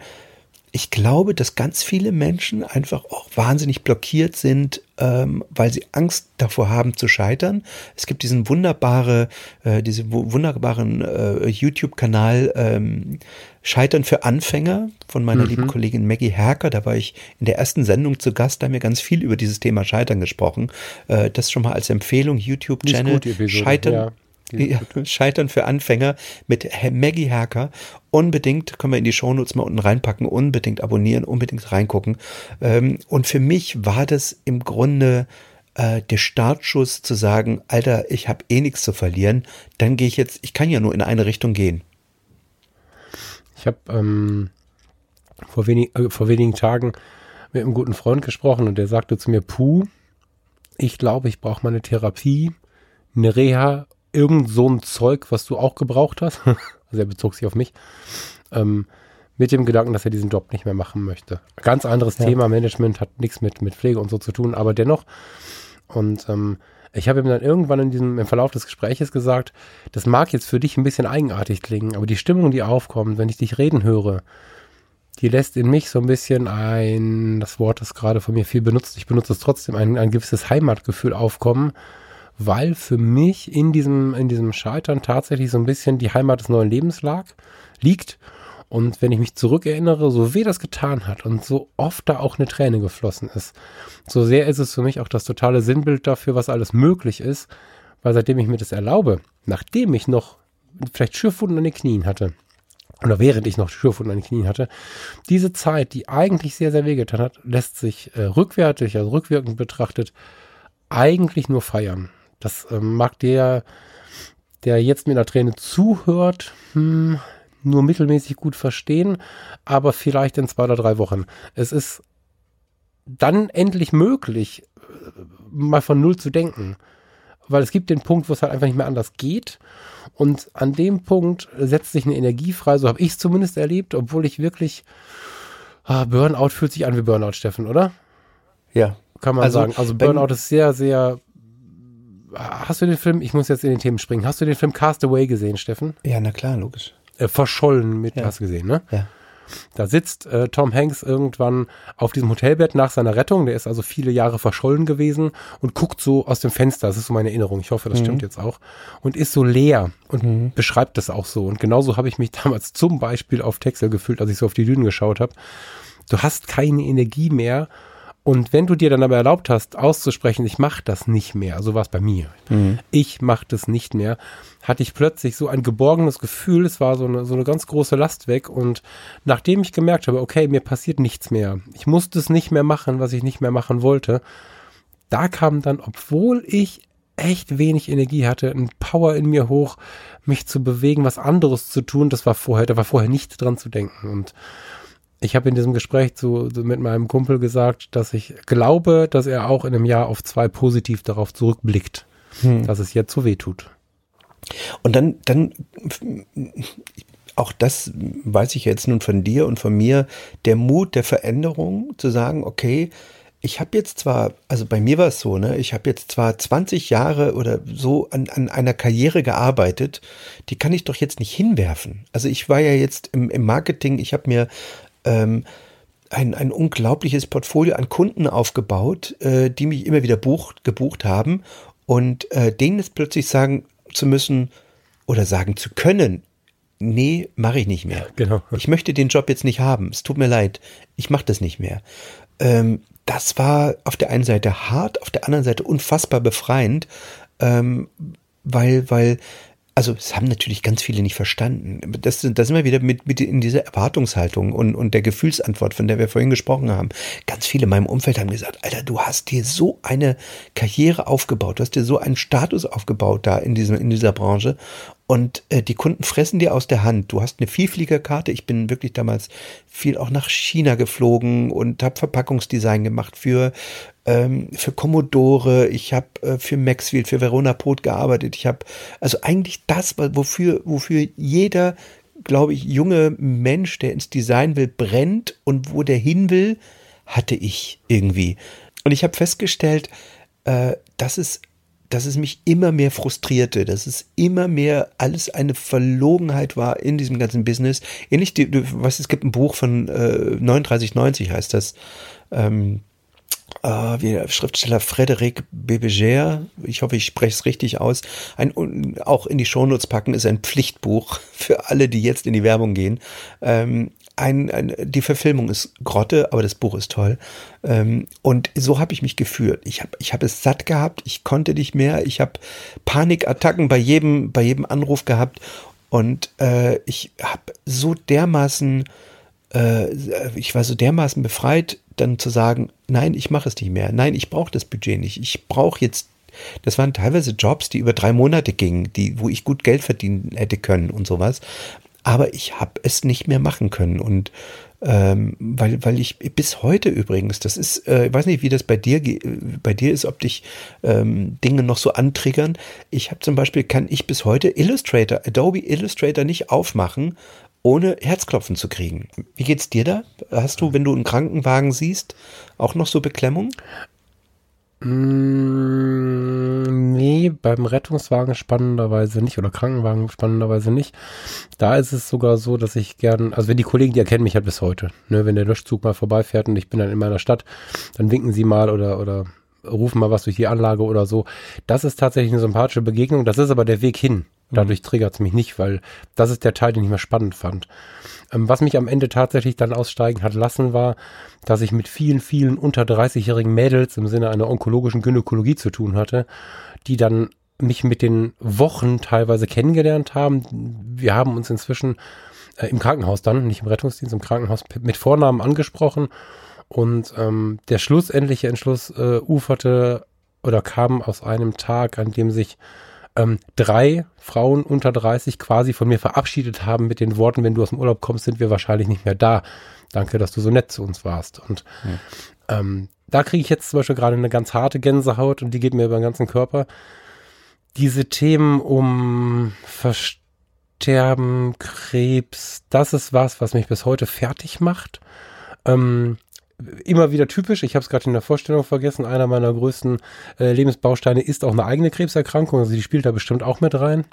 ich glaube, dass ganz viele Menschen einfach auch wahnsinnig blockiert sind, ähm, weil sie Angst davor haben zu scheitern. Es gibt diesen wunderbare, äh, diesen wunderbaren äh, YouTube-Kanal ähm, Scheitern für Anfänger von meiner mhm. lieben Kollegin Maggie Herker. Da war ich in der ersten Sendung zu Gast, da haben wir ganz viel über dieses Thema Scheitern gesprochen. Äh, das schon mal als Empfehlung, YouTube-Channel Scheitern. Ja. Ja, Scheitern für Anfänger mit Maggie Hacker. Unbedingt können wir in die Shownotes mal unten reinpacken, unbedingt abonnieren, unbedingt reingucken. Ähm, und für mich war das im Grunde äh, der Startschuss zu sagen, Alter, ich habe eh nichts zu verlieren, dann gehe ich jetzt, ich kann ja nur in eine Richtung gehen. Ich habe ähm, vor, wenig, äh, vor wenigen Tagen mit einem guten Freund gesprochen und der sagte zu mir, Puh, ich glaube, ich brauche mal eine Therapie, eine Reha irgend so ein Zeug, was du auch gebraucht hast. also er bezog sich auf mich. Ähm, mit dem Gedanken, dass er diesen Job nicht mehr machen möchte. Ganz anderes ja. Thema, Management hat nichts mit, mit Pflege und so zu tun, aber dennoch. Und ähm, ich habe ihm dann irgendwann in diesem, im Verlauf des Gespräches gesagt, das mag jetzt für dich ein bisschen eigenartig klingen, aber die Stimmung, die aufkommt, wenn ich dich reden höre, die lässt in mich so ein bisschen ein, das Wort ist gerade von mir viel benutzt, ich benutze es trotzdem, ein, ein gewisses Heimatgefühl aufkommen, weil für mich in diesem, in diesem Scheitern tatsächlich so ein bisschen die Heimat des neuen Lebens lag, liegt. Und wenn ich mich zurückerinnere, so weh das getan hat und so oft da auch eine Träne geflossen ist, so sehr ist es für mich auch das totale Sinnbild dafür, was alles möglich ist, weil seitdem ich mir das erlaube, nachdem ich noch vielleicht Schürfwunden an den Knien hatte, oder während ich noch Schürfwunden an den Knien hatte, diese Zeit, die eigentlich sehr, sehr wehgetan hat, lässt sich äh, rückwärtig, also rückwirkend betrachtet, eigentlich nur feiern. Das ähm, mag der, der jetzt mit einer Träne zuhört, hm, nur mittelmäßig gut verstehen, aber vielleicht in zwei oder drei Wochen. Es ist dann endlich möglich, äh, mal von Null zu denken. Weil es gibt den Punkt, wo es halt einfach nicht mehr anders geht. Und an dem Punkt setzt sich eine Energie frei, so habe ich es zumindest erlebt, obwohl ich wirklich. Ah, Burnout fühlt sich an wie Burnout, Steffen, oder? Ja. Kann man also, sagen. Also Burnout ist sehr, sehr hast du den Film, ich muss jetzt in den Themen springen, hast du den Film Castaway gesehen, Steffen? Ja, na klar, logisch. Äh, verschollen mit, ja. hast du gesehen, ne? Ja. Da sitzt äh, Tom Hanks irgendwann auf diesem Hotelbett nach seiner Rettung. Der ist also viele Jahre verschollen gewesen und guckt so aus dem Fenster. Das ist so meine Erinnerung. Ich hoffe, das mhm. stimmt jetzt auch. Und ist so leer und mhm. beschreibt das auch so. Und genauso habe ich mich damals zum Beispiel auf Texel gefühlt, als ich so auf die Dünen geschaut habe. Du hast keine Energie mehr und wenn du dir dann aber erlaubt hast, auszusprechen, ich mache das nicht mehr, so war es bei mir, mhm. ich mache das nicht mehr, hatte ich plötzlich so ein geborgenes Gefühl, es war so eine, so eine ganz große Last weg. Und nachdem ich gemerkt habe, okay, mir passiert nichts mehr, ich musste es nicht mehr machen, was ich nicht mehr machen wollte, da kam dann, obwohl ich echt wenig Energie hatte, ein Power in mir hoch, mich zu bewegen, was anderes zu tun, das war vorher, da war vorher nicht dran zu denken. Und ich habe in diesem Gespräch zu, mit meinem Kumpel gesagt, dass ich glaube, dass er auch in einem Jahr auf zwei positiv darauf zurückblickt, hm. dass es jetzt so weh tut. Und dann, dann, auch das weiß ich jetzt nun von dir und von mir, der Mut der Veränderung zu sagen, okay, ich habe jetzt zwar, also bei mir war es so, ne, ich habe jetzt zwar 20 Jahre oder so an, an einer Karriere gearbeitet, die kann ich doch jetzt nicht hinwerfen. Also ich war ja jetzt im, im Marketing, ich habe mir ähm, ein, ein unglaubliches Portfolio an Kunden aufgebaut, äh, die mich immer wieder bucht, gebucht haben. Und äh, denen jetzt plötzlich sagen zu müssen oder sagen zu können, nee, mache ich nicht mehr. Genau. Ich möchte den Job jetzt nicht haben. Es tut mir leid. Ich mache das nicht mehr. Ähm, das war auf der einen Seite hart, auf der anderen Seite unfassbar befreiend, ähm, weil, weil also es haben natürlich ganz viele nicht verstanden. Das, das sind wir wieder mit, mit in dieser Erwartungshaltung und, und der Gefühlsantwort, von der wir vorhin gesprochen haben. Ganz viele in meinem Umfeld haben gesagt, Alter, du hast dir so eine Karriere aufgebaut, du hast dir so einen Status aufgebaut da in, diesem, in dieser Branche und äh, die Kunden fressen dir aus der Hand. Du hast eine Vielfliegerkarte. Ich bin wirklich damals viel auch nach China geflogen und habe Verpackungsdesign gemacht für ähm, für Commodore. Ich habe äh, für Maxfield, für Verona Pot gearbeitet. Ich habe also eigentlich das, wofür wofür jeder, glaube ich, junge Mensch, der ins Design will, brennt und wo der hin will, hatte ich irgendwie. Und ich habe festgestellt, äh, dass es dass es mich immer mehr frustrierte, dass es immer mehr alles eine Verlogenheit war in diesem ganzen Business. Ähnlich, du, weißt, es gibt ein Buch von äh, 3990 heißt das. Ähm, äh, wie der Schriftsteller Frédéric Bébégère, ich hoffe, ich spreche es richtig aus, ein, auch in die Shownotes packen, ist ein Pflichtbuch für alle, die jetzt in die Werbung gehen. Ähm, ein, ein, die Verfilmung ist Grotte, aber das Buch ist toll. Ähm, und so habe ich mich gefühlt. Ich habe ich hab es satt gehabt, ich konnte nicht mehr, ich habe Panikattacken bei jedem, bei jedem Anruf gehabt und äh, ich habe so dermaßen, äh, ich war so dermaßen befreit, dann zu sagen, nein, ich mache es nicht mehr, nein, ich brauche das Budget nicht, ich brauche jetzt das waren teilweise Jobs, die über drei Monate gingen, die, wo ich gut Geld verdienen hätte können und sowas. Aber ich habe es nicht mehr machen können. Und ähm, weil, weil ich bis heute übrigens, das ist, äh, ich weiß nicht, wie das bei dir bei dir ist, ob dich ähm, Dinge noch so antriggern. Ich habe zum Beispiel, kann ich bis heute Illustrator, Adobe Illustrator nicht aufmachen, ohne Herzklopfen zu kriegen. Wie geht's dir da? Hast du, wenn du einen Krankenwagen siehst, auch noch so Beklemmung? Mm, nee, beim Rettungswagen spannenderweise nicht oder Krankenwagen spannenderweise nicht. Da ist es sogar so, dass ich gern, also wenn die Kollegen, die erkennen mich halt bis heute, ne, wenn der Löschzug mal vorbeifährt und ich bin dann in meiner Stadt, dann winken sie mal oder, oder rufen mal was durch die Anlage oder so. Das ist tatsächlich eine sympathische Begegnung. Das ist aber der Weg hin. Dadurch mhm. triggert es mich nicht, weil das ist der Teil, den ich mehr spannend fand. Ähm, was mich am Ende tatsächlich dann aussteigen hat lassen, war, dass ich mit vielen, vielen unter 30-jährigen Mädels im Sinne einer onkologischen Gynäkologie zu tun hatte, die dann mich mit den Wochen teilweise kennengelernt haben. Wir haben uns inzwischen äh, im Krankenhaus dann, nicht im Rettungsdienst, im Krankenhaus mit Vornamen angesprochen und ähm, der schlussendliche Entschluss äh, uferte oder kam aus einem Tag, an dem sich ähm, drei Frauen unter 30 quasi von mir verabschiedet haben mit den Worten, wenn du aus dem Urlaub kommst, sind wir wahrscheinlich nicht mehr da. Danke, dass du so nett zu uns warst. Und ja. ähm, da kriege ich jetzt zum Beispiel gerade eine ganz harte Gänsehaut und die geht mir über den ganzen Körper. Diese Themen um Versterben, Krebs, das ist was, was mich bis heute fertig macht. Ähm, immer wieder typisch. Ich habe es gerade in der Vorstellung vergessen. Einer meiner größten äh, Lebensbausteine ist auch eine eigene Krebserkrankung. Also die spielt da bestimmt auch mit rein.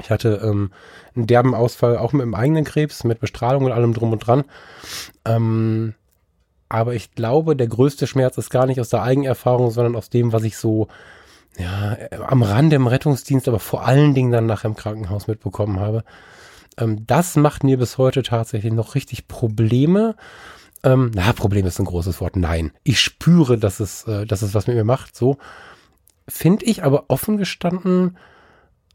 Ich hatte ähm, einen derben Ausfall auch mit dem eigenen Krebs, mit Bestrahlung und allem drum und dran. Ähm, aber ich glaube, der größte Schmerz ist gar nicht aus der Eigenerfahrung, sondern aus dem, was ich so ja, am Rande im Rettungsdienst, aber vor allen Dingen dann nachher im Krankenhaus mitbekommen habe. Ähm, das macht mir bis heute tatsächlich noch richtig Probleme. Ähm, na, Problem ist ein großes Wort. Nein. Ich spüre, dass es, äh, dass es was mit mir macht. So. Finde ich aber offen gestanden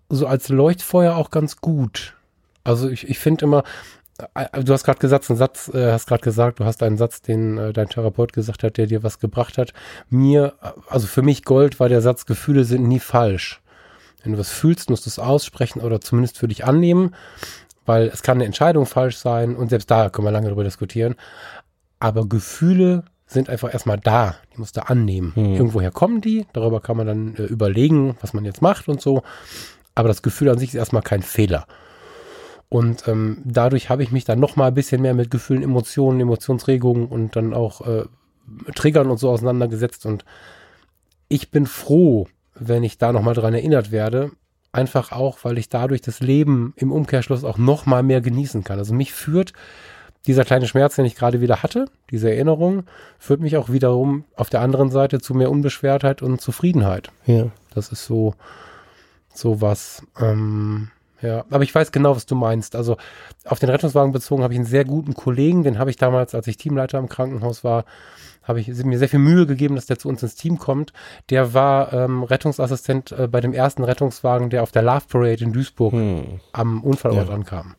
so als Leuchtfeuer auch ganz gut. Also ich, ich finde immer, äh, du hast gerade gesagt, einen Satz, äh, hast gerade gesagt, du hast einen Satz, den äh, dein Therapeut gesagt hat, der dir was gebracht hat. Mir, also für mich Gold war der Satz, Gefühle sind nie falsch. Wenn du was fühlst, musst du es aussprechen oder zumindest für dich annehmen, weil es kann eine Entscheidung falsch sein und selbst da können wir lange darüber diskutieren. Aber Gefühle sind einfach erstmal da. Die musst du annehmen. Hm. Irgendwoher kommen die. Darüber kann man dann äh, überlegen, was man jetzt macht und so. Aber das Gefühl an sich ist erstmal kein Fehler. Und ähm, dadurch habe ich mich dann noch mal ein bisschen mehr mit Gefühlen, Emotionen, Emotionsregungen und dann auch äh, Triggern und so auseinandergesetzt. Und ich bin froh, wenn ich da noch mal dran erinnert werde. Einfach auch, weil ich dadurch das Leben im Umkehrschluss auch noch mal mehr genießen kann. Also mich führt dieser kleine Schmerz, den ich gerade wieder hatte, diese Erinnerung, führt mich auch wiederum auf der anderen Seite zu mehr Unbeschwertheit und Zufriedenheit. Ja. Das ist so, so was. Ähm, ja, aber ich weiß genau, was du meinst. Also auf den Rettungswagen bezogen habe ich einen sehr guten Kollegen, den habe ich damals, als ich Teamleiter im Krankenhaus war, habe ich mir sehr viel Mühe gegeben, dass der zu uns ins Team kommt. Der war ähm, Rettungsassistent äh, bei dem ersten Rettungswagen, der auf der Love Parade in Duisburg hm. am Unfallort ja. ankam.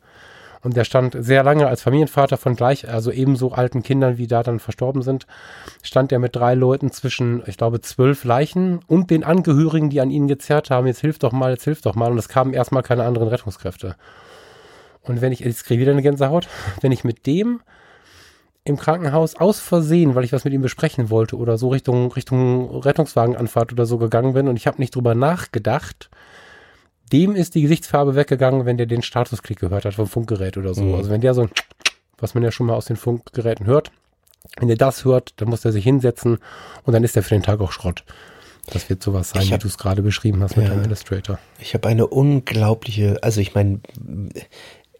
Und der stand sehr lange als Familienvater von gleich, also ebenso alten Kindern, wie da dann verstorben sind, stand er mit drei Leuten zwischen, ich glaube, zwölf Leichen und den Angehörigen, die an ihn gezerrt haben, jetzt hilf doch mal, jetzt hilf doch mal. Und es kamen erstmal keine anderen Rettungskräfte. Und wenn ich, jetzt kriege ich wieder eine Gänsehaut, wenn ich mit dem im Krankenhaus aus Versehen, weil ich was mit ihm besprechen wollte oder so Richtung, Richtung Rettungswagenanfahrt oder so gegangen bin und ich habe nicht drüber nachgedacht, dem ist die Gesichtsfarbe weggegangen, wenn der den Statusklick gehört hat vom Funkgerät oder so. Mhm. Also wenn der so, was man ja schon mal aus den Funkgeräten hört, wenn der das hört, dann muss er sich hinsetzen und dann ist er für den Tag auch Schrott. Das wird sowas sein, hab, wie du es gerade beschrieben hast mit ja, deinem Illustrator. Ich habe eine unglaubliche, also ich meine,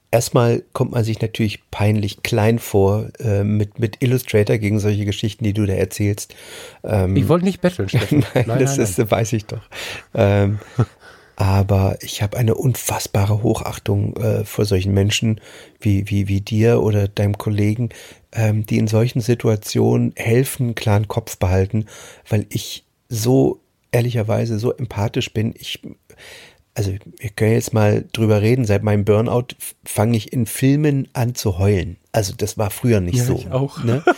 erstmal kommt man sich natürlich peinlich klein vor äh, mit, mit Illustrator gegen solche Geschichten, die du da erzählst. Ähm, ich wollte nicht betteln, Steffen. nein, nein, das nein, ist, nein. weiß ich doch. Ähm, aber ich habe eine unfassbare Hochachtung äh, vor solchen Menschen wie, wie, wie dir oder deinem Kollegen, ähm, die in solchen Situationen helfen, klaren Kopf behalten, weil ich so ehrlicherweise so empathisch bin. Ich also wir können jetzt mal drüber reden, seit meinem Burnout fange ich in Filmen an zu heulen. Also das war früher nicht ja, so. Ich auch. Ne?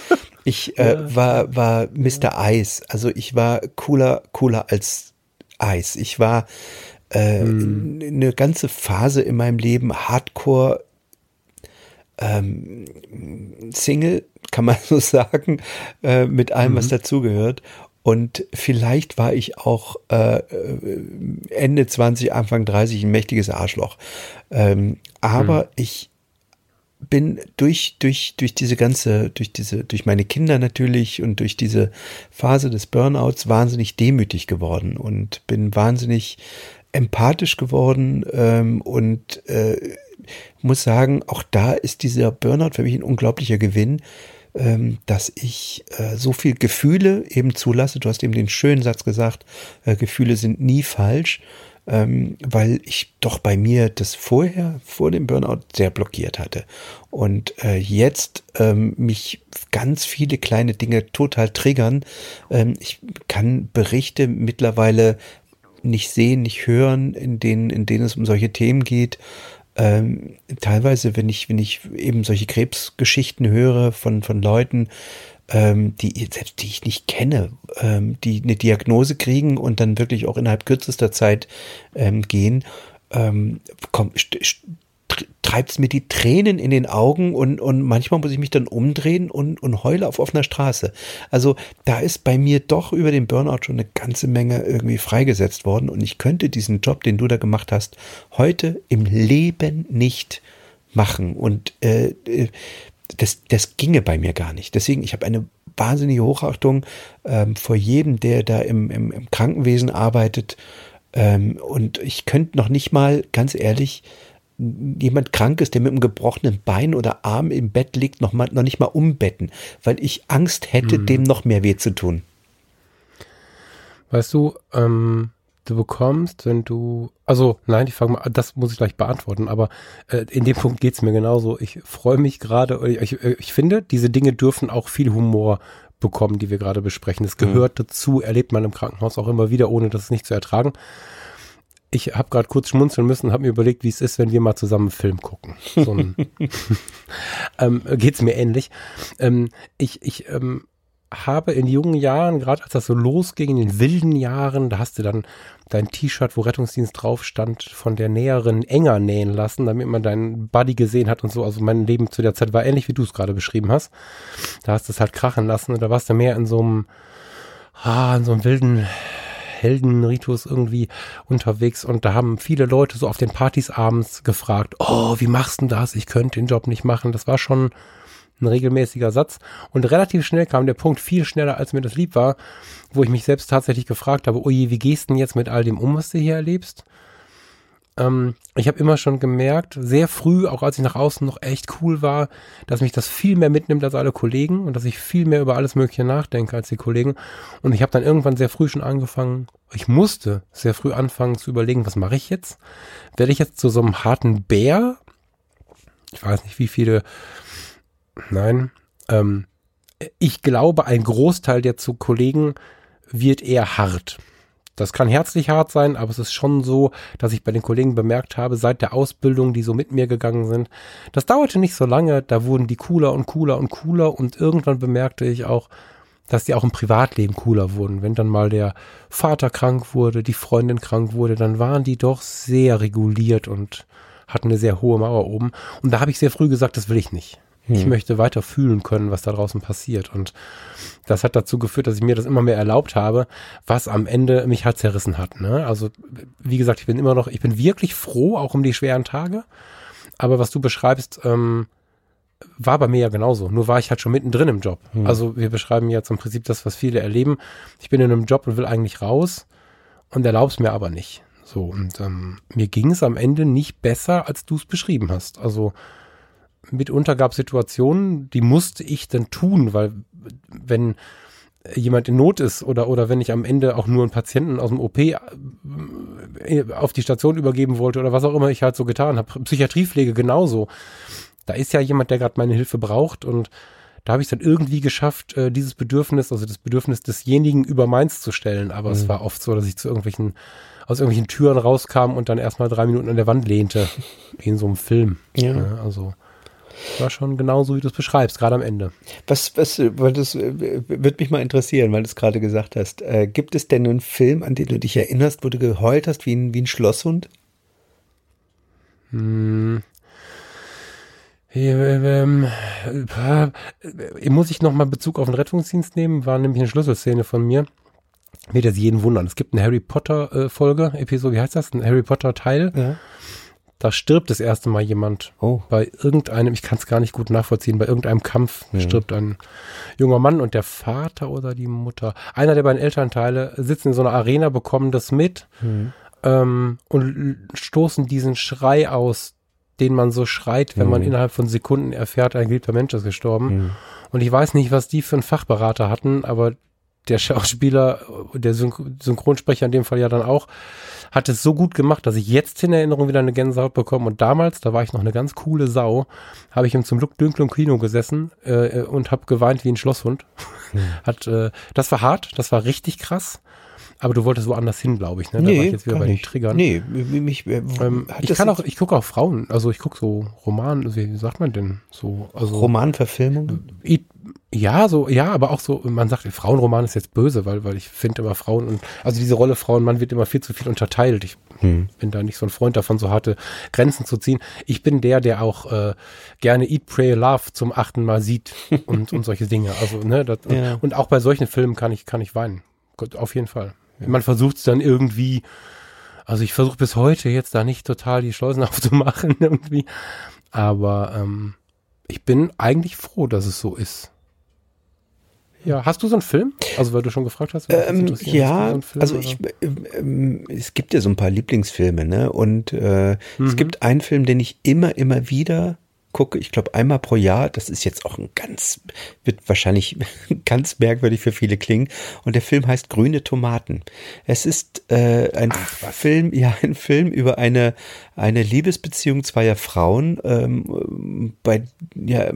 Ich äh, ja, war, war Mr. Eis. Also ich war cooler, cooler als Eis. Ich war äh, hm. eine ganze Phase in meinem Leben Hardcore ähm, Single, kann man so sagen, äh, mit allem, mhm. was dazugehört. Und vielleicht war ich auch äh, Ende 20, Anfang 30 ein mächtiges Arschloch. Ähm, aber hm. ich bin durch, durch, durch diese ganze, durch diese, durch meine Kinder natürlich und durch diese Phase des Burnouts wahnsinnig demütig geworden und bin wahnsinnig empathisch geworden ähm, und äh, muss sagen, auch da ist dieser Burnout für mich ein unglaublicher Gewinn, ähm, dass ich äh, so viel Gefühle eben zulasse. Du hast eben den schönen Satz gesagt, äh, Gefühle sind nie falsch, ähm, weil ich doch bei mir das vorher, vor dem Burnout, sehr blockiert hatte. Und äh, jetzt ähm, mich ganz viele kleine Dinge total triggern. ich kann Berichte mittlerweile nicht sehen, nicht hören, in denen, in denen es um solche Themen geht. Ähm, teilweise, wenn ich, wenn ich eben solche Krebsgeschichten höre von, von Leuten, ähm, die, selbst die ich nicht kenne, ähm, die eine Diagnose kriegen und dann wirklich auch innerhalb kürzester Zeit ähm, gehen, ähm, komm, treibt es mir die Tränen in den Augen und, und manchmal muss ich mich dann umdrehen und, und heule auf offener Straße. Also da ist bei mir doch über den Burnout schon eine ganze Menge irgendwie freigesetzt worden und ich könnte diesen Job, den du da gemacht hast, heute im Leben nicht machen. Und äh, äh das, das ginge bei mir gar nicht. Deswegen, ich habe eine wahnsinnige Hochachtung ähm, vor jedem, der da im, im, im Krankenwesen arbeitet. Ähm, und ich könnte noch nicht mal, ganz ehrlich, jemand krank ist, der mit einem gebrochenen Bein oder Arm im Bett liegt, noch, mal, noch nicht mal umbetten, weil ich Angst hätte, hm. dem noch mehr weh zu tun. Weißt du, ähm, du bekommst, wenn du, also nein, ich fange mal, das muss ich gleich beantworten, aber äh, in dem Punkt geht es mir genauso. Ich freue mich gerade, ich, ich, finde, diese Dinge dürfen auch viel Humor bekommen, die wir gerade besprechen. Das gehört mhm. dazu, erlebt man im Krankenhaus auch immer wieder, ohne das nicht zu ertragen ich habe gerade kurz schmunzeln müssen, habe mir überlegt, wie es ist, wenn wir mal zusammen einen Film gucken. So ein, ähm, geht's mir ähnlich. Ähm, ich ich ähm, habe in jungen Jahren, gerade als das so losging, in den wilden Jahren, da hast du dann dein T-Shirt, wo Rettungsdienst drauf stand, von der Näherin enger nähen lassen, damit man deinen Buddy gesehen hat und so. Also mein Leben zu der Zeit war ähnlich, wie du es gerade beschrieben hast. Da hast du es halt krachen lassen und da warst du mehr in so einem, ah, in so einem wilden Heldenritus irgendwie unterwegs und da haben viele Leute so auf den Partys abends gefragt, oh, wie machst du das? Ich könnte den Job nicht machen. Das war schon ein regelmäßiger Satz. Und relativ schnell kam der Punkt, viel schneller als mir das lieb war, wo ich mich selbst tatsächlich gefragt habe, oje, wie gehst du denn jetzt mit all dem um, was du hier erlebst? Ähm, ich habe immer schon gemerkt, sehr früh, auch als ich nach außen noch echt cool war, dass mich das viel mehr mitnimmt als alle Kollegen und dass ich viel mehr über alles Mögliche nachdenke als die Kollegen. Und ich habe dann irgendwann sehr früh schon angefangen, ich musste sehr früh anfangen zu überlegen, was mache ich jetzt? Werde ich jetzt zu so einem harten Bär? Ich weiß nicht, wie viele. Nein. Ähm, ich glaube, ein Großteil der zu Kollegen wird eher hart. Das kann herzlich hart sein, aber es ist schon so, dass ich bei den Kollegen bemerkt habe, seit der Ausbildung, die so mit mir gegangen sind, das dauerte nicht so lange, da wurden die cooler und cooler und cooler und irgendwann bemerkte ich auch, dass die auch im Privatleben cooler wurden. Wenn dann mal der Vater krank wurde, die Freundin krank wurde, dann waren die doch sehr reguliert und hatten eine sehr hohe Mauer oben. Und da habe ich sehr früh gesagt, das will ich nicht. Ich hm. möchte weiter fühlen können, was da draußen passiert. Und das hat dazu geführt, dass ich mir das immer mehr erlaubt habe, was am Ende mich halt zerrissen hat. Ne? Also, wie gesagt, ich bin immer noch, ich bin wirklich froh, auch um die schweren Tage. Aber was du beschreibst, ähm, war bei mir ja genauso. Nur war ich halt schon mittendrin im Job. Hm. Also wir beschreiben jetzt im Prinzip das, was viele erleben. Ich bin in einem Job und will eigentlich raus und erlaub's mir aber nicht. So, und ähm, mir ging es am Ende nicht besser, als du es beschrieben hast. Also mitunter gab es Situationen, die musste ich dann tun, weil wenn jemand in Not ist oder, oder wenn ich am Ende auch nur einen Patienten aus dem OP äh, auf die Station übergeben wollte oder was auch immer ich halt so getan habe. Psychiatriepflege genauso. Da ist ja jemand, der gerade meine Hilfe braucht und da habe ich es dann irgendwie geschafft, äh, dieses Bedürfnis, also das Bedürfnis desjenigen über meins zu stellen. Aber mhm. es war oft so, dass ich zu irgendwelchen, aus irgendwelchen Türen rauskam und dann erstmal drei Minuten an der Wand lehnte. Wie in so einem Film. Ja. ja also war schon genauso, wie du es beschreibst, gerade am Ende. Was, was, weil das äh, wird mich mal interessieren, weil du es gerade gesagt hast. Äh, gibt es denn einen Film, an den du dich erinnerst, wo du geheult hast wie ein, wie ein Schlosshund? Hm. Ähm, äh, muss ich nochmal Bezug auf den Rettungsdienst nehmen? War nämlich eine Schlüsselszene von mir. Wird jetzt jeden wundern. Es gibt eine Harry Potter äh, Folge, Episode, wie heißt das? Ein Harry Potter Teil. Ja da stirbt das erste Mal jemand. Oh. Bei irgendeinem, ich kann es gar nicht gut nachvollziehen, bei irgendeinem Kampf ja. stirbt ein junger Mann und der Vater oder die Mutter, einer der beiden Elternteile, sitzen in so einer Arena, bekommen das mit mhm. ähm, und stoßen diesen Schrei aus, den man so schreit, wenn mhm. man innerhalb von Sekunden erfährt, ein geliebter Mensch ist gestorben. Mhm. Und ich weiß nicht, was die für einen Fachberater hatten, aber der Schauspieler, der Synchronsprecher in dem Fall ja dann auch, hat es so gut gemacht, dass ich jetzt in Erinnerung wieder eine Gänsehaut bekomme. Und damals, da war ich noch eine ganz coole Sau, habe ich im zum Glück dunklen Kino gesessen äh, und habe geweint wie ein Schlosshund. Hm. Hat, äh, das war hart, das war richtig krass. Aber du wolltest woanders hin, glaube ich. Ne? Da nee, war ich jetzt wieder bei den Triggern. Nee, mich, äh, ähm, ich kann auch, ich gucke auch Frauen, also ich gucke so Roman, wie sagt man denn so? Also Romanverfilmung? Ja, so, ja, aber auch so, man sagt, Frauenroman ist jetzt böse, weil, weil ich finde immer Frauen und, also diese Rolle Frauen, man wird immer viel zu viel unterteilt. Ich hm. bin da nicht so ein Freund davon, so harte Grenzen zu ziehen. Ich bin der, der auch äh, gerne Eat, Pray, Love zum achten Mal sieht und, und solche Dinge. Also, ne, das, ja. und, und auch bei solchen Filmen kann ich, kann ich weinen. Gott, auf jeden Fall. Man versucht es dann irgendwie, also ich versuche bis heute jetzt da nicht total die Schleusen aufzumachen irgendwie, aber ähm, ich bin eigentlich froh, dass es so ist. Ja, hast du so einen Film? Also, weil du schon gefragt hast. Ähm, ja, so Film, also ich, ähm, es gibt ja so ein paar Lieblingsfilme, ne? Und äh, mhm. es gibt einen Film, den ich immer, immer wieder gucke, ich glaube einmal pro Jahr, das ist jetzt auch ein ganz, wird wahrscheinlich ganz merkwürdig für viele klingen. Und der Film heißt Grüne Tomaten. Es ist äh, ein Ach, Film, ja, ein Film über eine, eine Liebesbeziehung zweier Frauen. Ähm, bei, ja,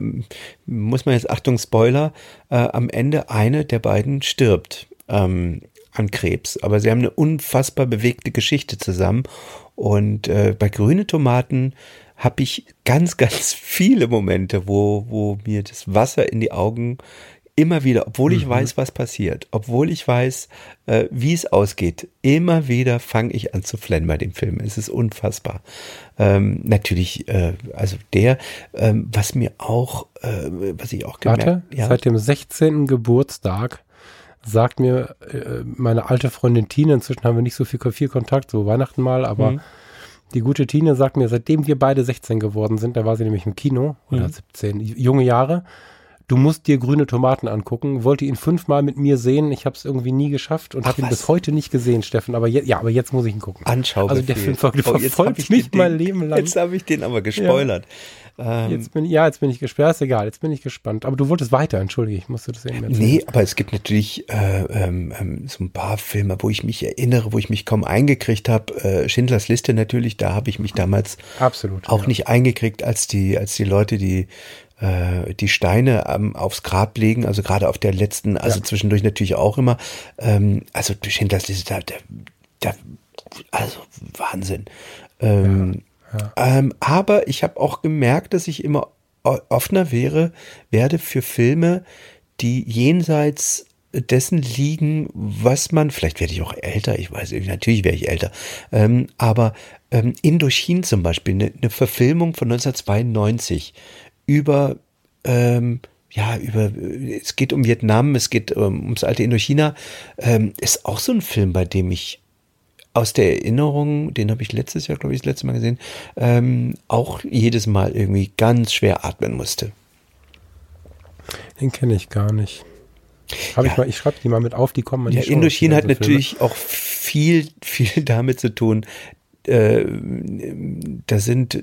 muss man jetzt, Achtung, Spoiler, äh, am Ende eine der beiden stirbt. Ähm, an Krebs. Aber sie haben eine unfassbar bewegte Geschichte zusammen. Und äh, bei grüne Tomaten habe ich ganz, ganz viele Momente, wo, wo mir das Wasser in die Augen immer wieder, obwohl ich mhm. weiß, was passiert, obwohl ich weiß, äh, wie es ausgeht, immer wieder fange ich an zu flennen bei dem Film. Es ist unfassbar. Ähm, natürlich, äh, also der, ähm, was mir auch, äh, was ich auch gemerkt habe. Ja. Seit dem 16. Geburtstag sagt mir äh, meine alte Freundin Tina, inzwischen haben wir nicht so viel, viel Kontakt, so Weihnachten mal, aber mhm. Die gute Tine sagt mir, seitdem wir beide 16 geworden sind, da war sie nämlich im Kino, oder mhm. 17, junge Jahre, du musst dir grüne Tomaten angucken. Wollte ihn fünfmal mit mir sehen. Ich habe es irgendwie nie geschafft und habe ihn bis heute nicht gesehen, Steffen. Aber je, ja, aber jetzt muss ich ihn gucken. Anschau. Also der Film ver oh, verfolgt mich mein Leben lang. Jetzt habe ich den aber gespoilert. Ja. Ähm, jetzt bin, ja, jetzt bin ich gesperrt, ist egal, jetzt bin ich gespannt. Aber du wolltest weiter, entschuldige, ich musste das eben erzählen. Nee, aber es gibt natürlich äh, ähm, ähm, so ein paar Filme, wo ich mich erinnere, wo ich mich kaum eingekriegt habe. Äh, Schindlers Liste natürlich, da habe ich mich damals Absolut, auch ja. nicht eingekriegt, als die, als die Leute, die äh, die Steine ähm, aufs Grab legen, also gerade auf der letzten, also ja. zwischendurch natürlich auch immer. Ähm, also Schindlers Liste, da, da, da also Wahnsinn. Ähm, ähm, aber ich habe auch gemerkt, dass ich immer offener wäre, werde für Filme, die jenseits dessen liegen, was man, vielleicht werde ich auch älter, ich weiß, natürlich werde ich älter, ähm, aber ähm, Indochin zum Beispiel, eine, eine Verfilmung von 1992 über, ähm, ja, über, es geht um Vietnam, es geht ähm, ums alte Indochina, ähm, ist auch so ein Film, bei dem ich aus der Erinnerung, den habe ich letztes Jahr, glaube ich, das letzte Mal gesehen, ähm, auch jedes Mal irgendwie ganz schwer atmen musste. Den kenne ich gar nicht. Hab ja. ich mal, ich schreibe die mal mit auf, die kommen Ja, Indochina hat natürlich auch viel, viel damit zu tun. Äh, da sind,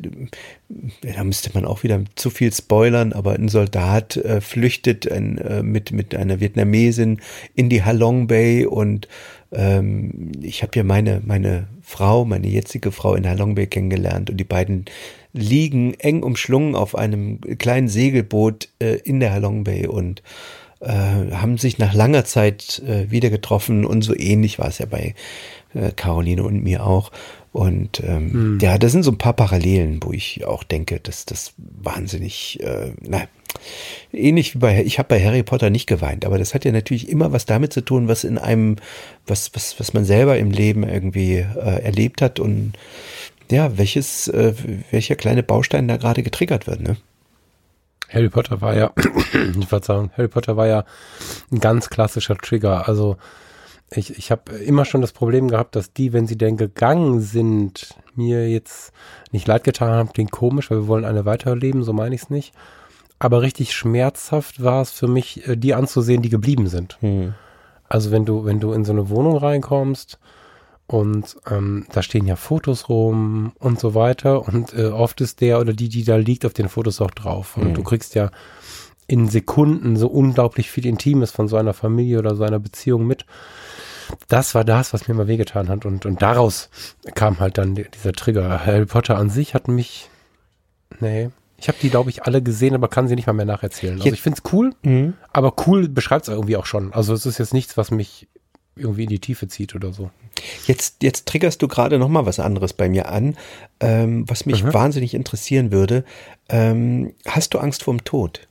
da müsste man auch wieder zu viel spoilern, aber ein Soldat äh, flüchtet ein, äh, mit, mit einer Vietnamesin in die Halong Bay und ähm, ich habe ja meine, meine Frau, meine jetzige Frau in Halong Bay kennengelernt und die beiden liegen eng umschlungen auf einem kleinen Segelboot äh, in der Halong Bay und äh, haben sich nach langer Zeit äh, wieder getroffen und so ähnlich war es ja bei äh, Caroline und mir auch. Und ähm, hm. ja, da sind so ein paar Parallelen, wo ich auch denke, dass das wahnsinnig, äh, na, ähnlich wie bei, ich habe bei Harry Potter nicht geweint, aber das hat ja natürlich immer was damit zu tun, was in einem, was, was, was man selber im Leben irgendwie äh, erlebt hat und ja, welches, äh, welcher kleine Baustein da gerade getriggert wird, ne? Harry Potter war ja, Verzeihung, Harry Potter war ja ein ganz klassischer Trigger. Also ich, ich habe immer schon das Problem gehabt, dass die, wenn sie denn gegangen sind, mir jetzt nicht leid getan haben, klingt komisch, weil wir wollen eine weiterleben, so meine ich es nicht. Aber richtig schmerzhaft war es für mich, äh, die anzusehen, die geblieben sind. Hm. Also wenn du, wenn du in so eine Wohnung reinkommst und ähm, da stehen ja Fotos rum und so weiter. Und äh, oft ist der oder die, die da liegt, auf den Fotos auch drauf. Und mhm. du kriegst ja in Sekunden so unglaublich viel Intimes von so einer Familie oder so einer Beziehung mit. Das war das, was mir mal wehgetan hat. Und, und daraus kam halt dann dieser Trigger. Harry Potter an sich hat mich. Nee. Ich habe die, glaube ich, alle gesehen, aber kann sie nicht mal mehr nacherzählen. Also ich finde es cool, mhm. aber cool beschreibt es irgendwie auch schon. Also es ist jetzt nichts, was mich irgendwie in die Tiefe zieht oder so. Jetzt, jetzt triggerst du gerade noch mal was anderes bei mir an, ähm, was mich mhm. wahnsinnig interessieren würde. Ähm, hast du Angst vorm Tod?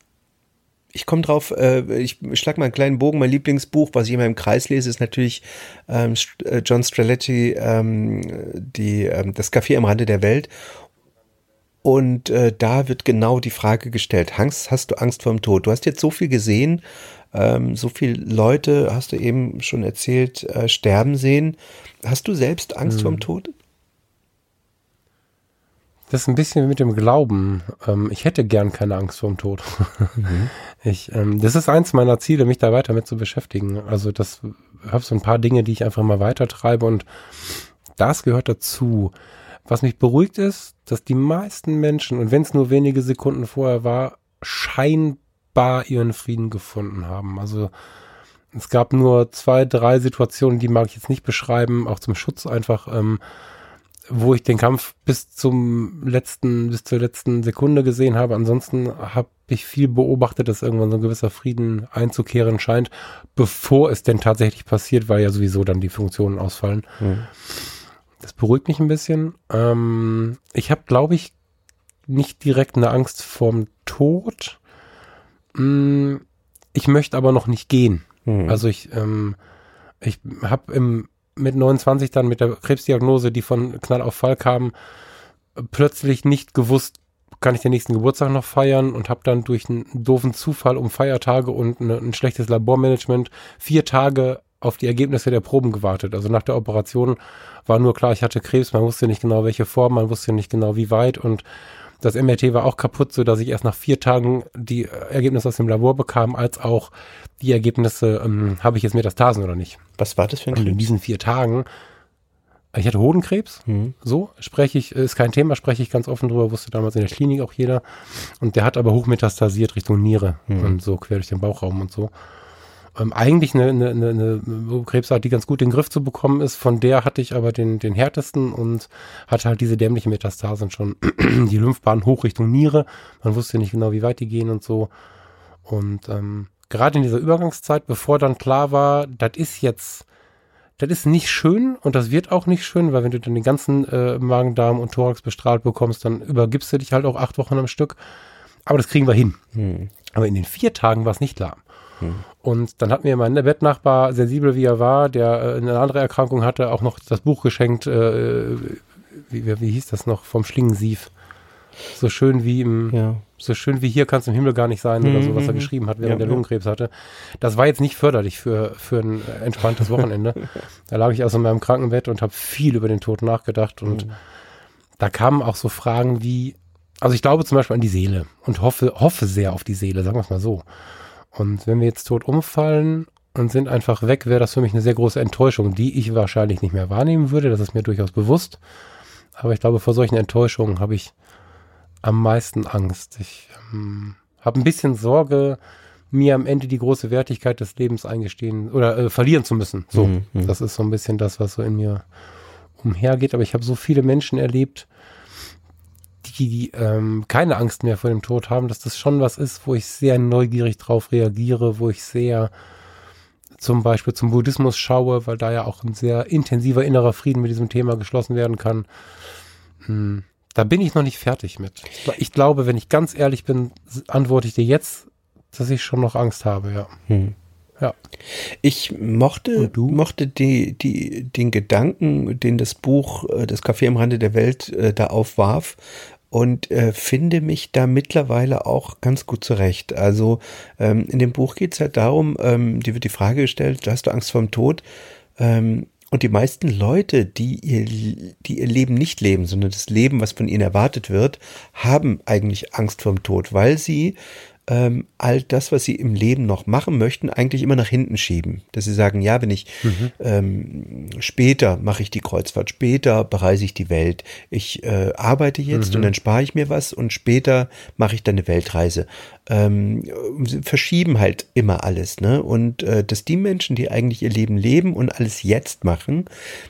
Ich komme drauf, äh, ich schlag mal einen kleinen Bogen. Mein Lieblingsbuch, was ich immer im Kreis lese, ist natürlich ähm, äh, John Streletti, ähm, die, ähm, das Café am Rande der Welt. Und äh, da wird genau die Frage gestellt, Angst, hast du Angst vor dem Tod? Du hast jetzt so viel gesehen, ähm, so viele Leute, hast du eben schon erzählt, äh, sterben sehen. Hast du selbst Angst hm. vor dem Tod? Das ist ein bisschen mit dem Glauben. Ähm, ich hätte gern keine Angst vor dem Tod. Mhm. Ich, ähm, das ist eins meiner Ziele, mich da weiter mit zu beschäftigen. Also das habe so ein paar Dinge, die ich einfach mal weiter treibe und das gehört dazu. Was mich beruhigt ist, dass die meisten Menschen, und wenn es nur wenige Sekunden vorher war, scheinbar ihren Frieden gefunden haben. Also es gab nur zwei, drei Situationen, die mag ich jetzt nicht beschreiben, auch zum Schutz einfach, ähm, wo ich den Kampf bis zum letzten, bis zur letzten Sekunde gesehen habe. Ansonsten habe ich viel beobachtet, dass irgendwann so ein gewisser Frieden einzukehren scheint, bevor es denn tatsächlich passiert, weil ja sowieso dann die Funktionen ausfallen. Mhm. Das beruhigt mich ein bisschen. Ähm, ich habe, glaube ich, nicht direkt eine Angst vorm Tod. Hm, ich möchte aber noch nicht gehen. Mhm. Also ich, ähm, ich habe im mit 29 dann mit der Krebsdiagnose, die von Knall auf Fall kam, plötzlich nicht gewusst, kann ich den nächsten Geburtstag noch feiern und habe dann durch einen doofen Zufall um Feiertage und eine, ein schlechtes Labormanagement vier Tage auf die Ergebnisse der Proben gewartet. Also nach der Operation war nur klar, ich hatte Krebs, man wusste nicht genau welche Form, man wusste nicht genau wie weit und das MRT war auch kaputt, so dass ich erst nach vier Tagen die Ergebnisse aus dem Labor bekam, als auch die Ergebnisse, ähm, habe ich jetzt Metastasen oder nicht. Was war das für ein Und in diesen vier Tagen, ich hatte Hodenkrebs, mhm. so spreche ich, ist kein Thema, spreche ich ganz offen drüber, wusste damals in der Klinik auch jeder. Und der hat aber hochmetastasiert Richtung Niere mhm. und so quer durch den Bauchraum und so ähm, eigentlich eine, eine, eine, eine Krebsart, die ganz gut in den Griff zu bekommen ist. Von der hatte ich aber den, den härtesten und hatte halt diese dämlichen Metastasen schon. die Lymphbahn hoch Richtung Niere. Man wusste nicht genau, wie weit die gehen und so. Und ähm, gerade in dieser Übergangszeit, bevor dann klar war, das ist jetzt, das ist nicht schön und das wird auch nicht schön, weil wenn du dann den ganzen äh, Magen, Darm und Thorax bestrahlt bekommst, dann übergibst du dich halt auch acht Wochen am Stück. Aber das kriegen wir hin. Hm. Aber in den vier Tagen war es nicht lahm. Und dann hat mir mein Bettnachbar, sensibel wie er war, der äh, eine andere Erkrankung hatte, auch noch das Buch geschenkt, äh, wie, wie, hieß das noch, vom Schlingensief. So schön wie im, ja. so schön wie hier kann es im Himmel gar nicht sein oder so, was er mhm. geschrieben hat, während ja, er Lungenkrebs hatte. Das war jetzt nicht förderlich für, für ein entspanntes Wochenende. da lag ich also in meinem Krankenbett und habe viel über den Tod nachgedacht und mhm. da kamen auch so Fragen wie, also ich glaube zum Beispiel an die Seele und hoffe, hoffe sehr auf die Seele, sagen wir es mal so. Und wenn wir jetzt tot umfallen und sind einfach weg, wäre das für mich eine sehr große Enttäuschung, die ich wahrscheinlich nicht mehr wahrnehmen würde. Das ist mir durchaus bewusst. Aber ich glaube, vor solchen Enttäuschungen habe ich am meisten Angst. Ich ähm, habe ein bisschen Sorge, mir am Ende die große Wertigkeit des Lebens eingestehen oder äh, verlieren zu müssen. So, mhm. das ist so ein bisschen das, was so in mir umhergeht. Aber ich habe so viele Menschen erlebt, die, die ähm, keine Angst mehr vor dem Tod haben, dass das schon was ist, wo ich sehr neugierig drauf reagiere, wo ich sehr zum Beispiel zum Buddhismus schaue, weil da ja auch ein sehr intensiver innerer Frieden mit diesem Thema geschlossen werden kann. Hm, da bin ich noch nicht fertig mit. Ich glaube, wenn ich ganz ehrlich bin, antworte ich dir jetzt, dass ich schon noch Angst habe, ja. Hm. Ja. Ich mochte, mochte die, die, den Gedanken, den das Buch äh, Das Café am Rande der Welt äh, da aufwarf und äh, finde mich da mittlerweile auch ganz gut zurecht. Also ähm, in dem Buch geht es halt darum, ähm, die wird die Frage gestellt, hast du Angst vor dem Tod? Ähm, und die meisten Leute, die ihr, die ihr Leben nicht leben, sondern das Leben, was von ihnen erwartet wird, haben eigentlich Angst vor dem Tod, weil sie ähm, all das, was sie im Leben noch machen möchten, eigentlich immer nach hinten schieben. Dass sie sagen, ja, wenn ich mhm. ähm, später mache ich die Kreuzfahrt, später bereise ich die Welt. Ich äh, arbeite jetzt mhm. und dann spare ich mir was und später mache ich dann eine Weltreise. Ähm, verschieben halt immer alles, ne? Und äh, dass die Menschen, die eigentlich ihr Leben leben und alles jetzt machen,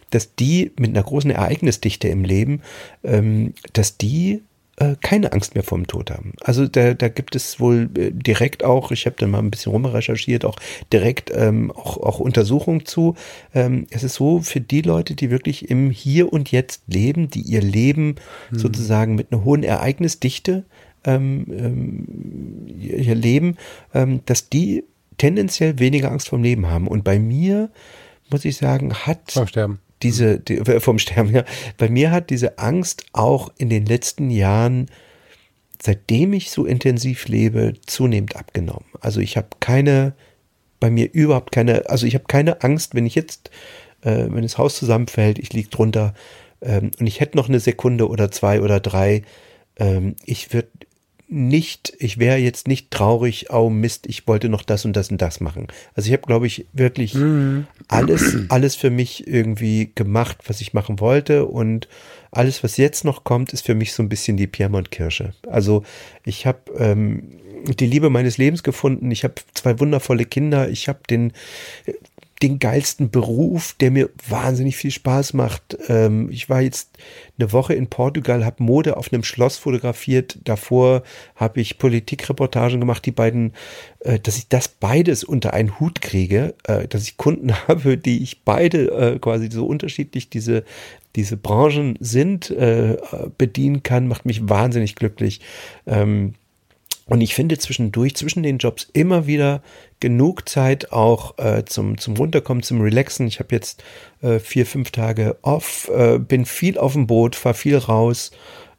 dass die mit einer großen Ereignisdichte im Leben, ähm, dass die äh, keine Angst mehr vor dem Tod haben. Also da, da gibt es wohl äh, direkt auch, ich habe da mal ein bisschen rumrecherchiert, auch direkt ähm, auch, auch Untersuchungen zu. Ähm, es ist so für die Leute, die wirklich im Hier und Jetzt leben, die ihr Leben hm. sozusagen mit einer hohen Ereignisdichte ähm, ähm, ihr Leben, ähm, dass die tendenziell weniger Angst vom Leben haben. Und bei mir, muss ich sagen, hat Vom Sterben diese, die, äh, vom Sterben, ja. Bei mir hat diese Angst auch in den letzten Jahren, seitdem ich so intensiv lebe, zunehmend abgenommen. Also ich habe keine, bei mir überhaupt keine, also ich habe keine Angst, wenn ich jetzt, äh, wenn das Haus zusammenfällt, ich liege drunter ähm, und ich hätte noch eine Sekunde oder zwei oder drei, ähm, ich würde nicht, ich wäre jetzt nicht traurig, oh Mist, ich wollte noch das und das und das machen. Also ich habe, glaube ich, wirklich mhm. alles, alles für mich irgendwie gemacht, was ich machen wollte und alles, was jetzt noch kommt, ist für mich so ein bisschen die Piemont-Kirsche. Also ich habe ähm, die Liebe meines Lebens gefunden. Ich habe zwei wundervolle Kinder. Ich habe den den geilsten Beruf, der mir wahnsinnig viel Spaß macht. Ähm, ich war jetzt eine Woche in Portugal, habe Mode auf einem Schloss fotografiert. Davor habe ich Politikreportagen gemacht, die beiden, äh, dass ich das beides unter einen Hut kriege, äh, dass ich Kunden habe, die ich beide äh, quasi so unterschiedlich diese diese Branchen sind, äh, bedienen kann, macht mich wahnsinnig glücklich. Ähm, und ich finde zwischendurch, zwischen den Jobs immer wieder genug Zeit auch äh, zum, zum Runterkommen, zum Relaxen. Ich habe jetzt äh, vier, fünf Tage off, äh, bin viel auf dem Boot, fahre viel raus,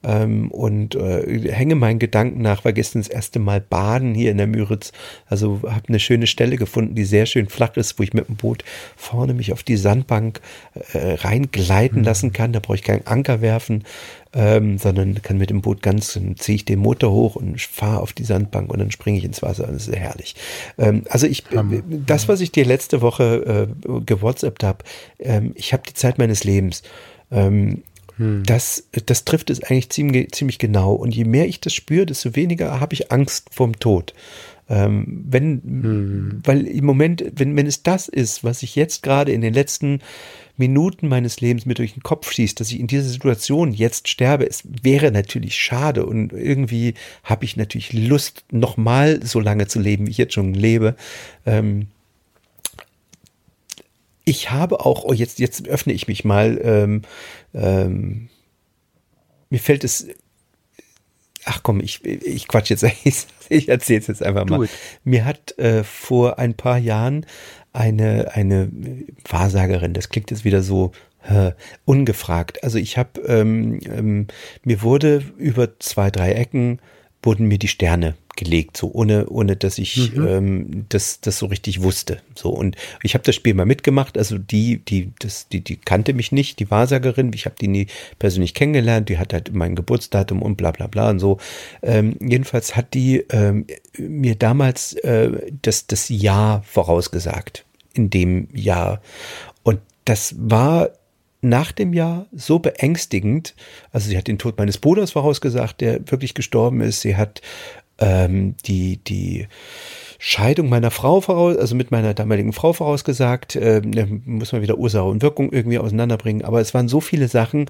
ähm, und äh, hänge meinen Gedanken nach, war gestern das erste Mal baden hier in der Müritz. Also habe eine schöne Stelle gefunden, die sehr schön flach ist, wo ich mit dem Boot vorne mich auf die Sandbank äh, reingleiten mhm. lassen kann. Da brauche ich keinen Anker werfen, ähm, sondern kann mit dem Boot ganz, ziehe ich den Motor hoch und fahre auf die Sandbank und dann springe ich ins Wasser. Das ist herrlich. Ähm, also ich, ähm, das, was ich dir letzte Woche äh, gewhatsappt habe, ähm, ich habe die Zeit meines Lebens. Hm. Das, das trifft es eigentlich ziemlich, ziemlich genau. Und je mehr ich das spüre, desto weniger habe ich Angst vorm Tod. Ähm, wenn, hm. weil im Moment, wenn, wenn es das ist, was ich jetzt gerade in den letzten Minuten meines Lebens mir durch den Kopf schießt, dass ich in dieser Situation jetzt sterbe, es wäre natürlich schade und irgendwie habe ich natürlich Lust, nochmal so lange zu leben, wie ich jetzt schon lebe. Ähm, ich habe auch, oh, jetzt, jetzt öffne ich mich mal, ähm, ähm, mir fällt es, ach komm, ich, ich quatsch jetzt, ich erzähle es jetzt einfach mal. Mir hat äh, vor ein paar Jahren eine, eine Wahrsagerin, das klingt jetzt wieder so äh, ungefragt. Also ich habe, ähm, ähm, mir wurde über zwei, drei Ecken wurden mir die Sterne gelegt, so ohne, ohne dass ich mhm. ähm, das, das so richtig wusste. So und ich habe das Spiel mal mitgemacht. Also die, die, das, die, die kannte mich nicht, die Wahrsagerin. Ich habe die nie persönlich kennengelernt. Die hat halt mein Geburtsdatum und bla bla bla und so. Ähm, jedenfalls hat die ähm, mir damals äh, das, das Jahr vorausgesagt in dem Jahr. Und das war nach dem Jahr so beängstigend. Also sie hat den Tod meines Bruders vorausgesagt, der wirklich gestorben ist. Sie hat ähm, die, die Scheidung meiner Frau voraus, also mit meiner damaligen Frau vorausgesagt. Ähm, muss man wieder Ursache und Wirkung irgendwie auseinanderbringen. Aber es waren so viele Sachen,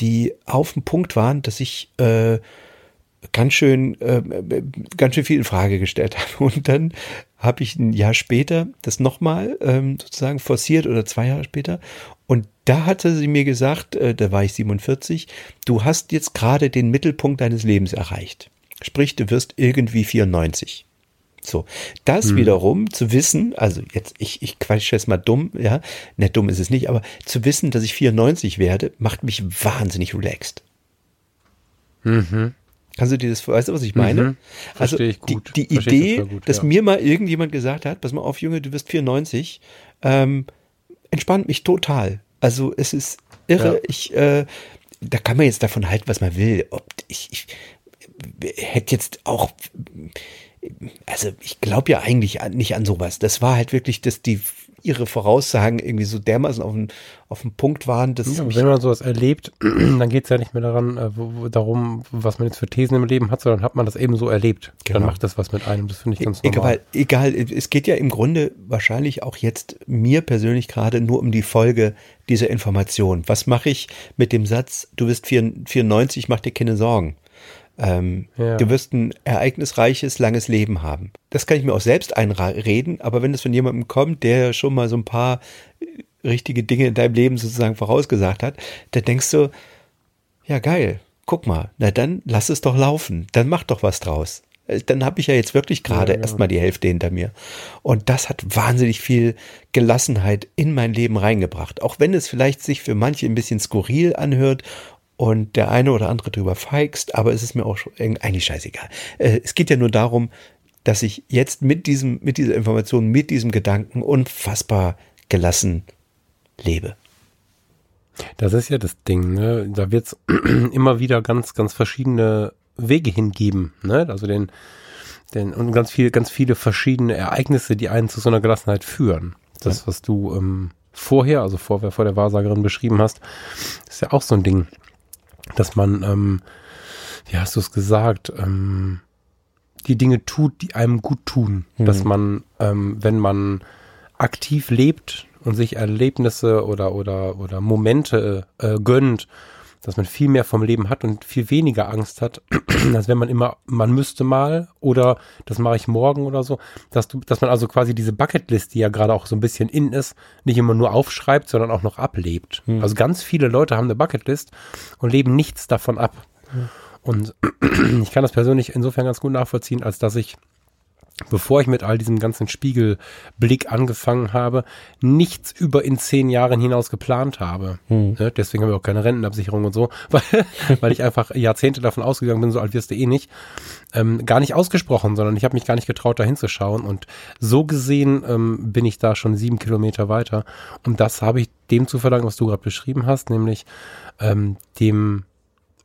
die auf dem Punkt waren, dass ich äh, ganz schön, äh, ganz schön viel in Frage gestellt habe. Und dann habe ich ein Jahr später das nochmal ähm, sozusagen forciert oder zwei Jahre später. Und da hatte sie mir gesagt, äh, da war ich 47, du hast jetzt gerade den Mittelpunkt deines Lebens erreicht. Sprich, du wirst irgendwie 94. So, das hm. wiederum zu wissen, also jetzt, ich, ich quatsche jetzt mal dumm, ja, ne, dumm ist es nicht, aber zu wissen, dass ich 94 werde, macht mich wahnsinnig relaxed. Mhm. Kannst du dir das, weißt du, was ich meine? Mhm. Also ich gut. die, die Idee, gut, dass ja. mir mal irgendjemand gesagt hat, pass mal auf, Junge, du wirst 94, ähm, entspannt mich total. Also es ist irre. Ja. Ich, äh, da kann man jetzt davon halten, was man will. Ob ich, ich hätte jetzt auch, also ich glaube ja eigentlich nicht an sowas. Das war halt wirklich, dass die ihre Voraussagen irgendwie so dermaßen auf den, auf den Punkt waren. Dass ja, wenn man sowas erlebt, dann geht es ja nicht mehr daran, äh, wo, wo, darum, was man jetzt für Thesen im Leben hat, sondern hat man das eben so erlebt. Genau. Dann macht das was mit einem. Das finde ich ganz e normal. Egal, egal, es geht ja im Grunde wahrscheinlich auch jetzt mir persönlich gerade nur um die Folge dieser Information. Was mache ich mit dem Satz, du bist 94, mach dir keine Sorgen? Ähm, ja. Du wirst ein ereignisreiches, langes Leben haben. Das kann ich mir auch selbst einreden, aber wenn es von jemandem kommt, der schon mal so ein paar äh, richtige Dinge in deinem Leben sozusagen vorausgesagt hat, dann denkst du, ja geil, guck mal, na dann lass es doch laufen, dann mach doch was draus. Äh, dann habe ich ja jetzt wirklich gerade ja, ja. erstmal die Hälfte hinter mir. Und das hat wahnsinnig viel Gelassenheit in mein Leben reingebracht. Auch wenn es vielleicht sich für manche ein bisschen skurril anhört und der eine oder andere drüber feigst, aber es ist mir auch eigentlich scheißegal. Äh, es geht ja nur darum, dass ich jetzt mit diesem, mit dieser Information, mit diesem Gedanken unfassbar gelassen lebe. Das ist ja das Ding, ne? Da wird es immer wieder ganz, ganz verschiedene Wege hingeben, ne? Also den, den, und ganz viele, ganz viele verschiedene Ereignisse, die einen zu so einer Gelassenheit führen. Das, was du ähm, vorher, also vor, vor der Wahrsagerin beschrieben hast, ist ja auch so ein Ding dass man, ähm, wie hast du es gesagt, ähm, die Dinge tut, die einem gut tun. Mhm. Dass man, ähm, wenn man aktiv lebt und sich Erlebnisse oder, oder, oder Momente äh, gönnt, dass man viel mehr vom Leben hat und viel weniger Angst hat, als wenn man immer, man müsste mal oder das mache ich morgen oder so, dass du, dass man also quasi diese Bucketlist, die ja gerade auch so ein bisschen in ist, nicht immer nur aufschreibt, sondern auch noch ablebt. Hm. Also ganz viele Leute haben eine Bucketlist und leben nichts davon ab. Hm. Und ich kann das persönlich insofern ganz gut nachvollziehen, als dass ich bevor ich mit all diesem ganzen Spiegelblick angefangen habe, nichts über in zehn Jahren hinaus geplant habe. Hm. Ne? Deswegen habe ich auch keine Rentenabsicherung und so, weil, weil ich einfach Jahrzehnte davon ausgegangen bin, so alt wirst du eh nicht. Ähm, gar nicht ausgesprochen, sondern ich habe mich gar nicht getraut, da hinzuschauen. Und so gesehen ähm, bin ich da schon sieben Kilometer weiter. Und das habe ich dem zu verdanken, was du gerade beschrieben hast, nämlich ähm, dem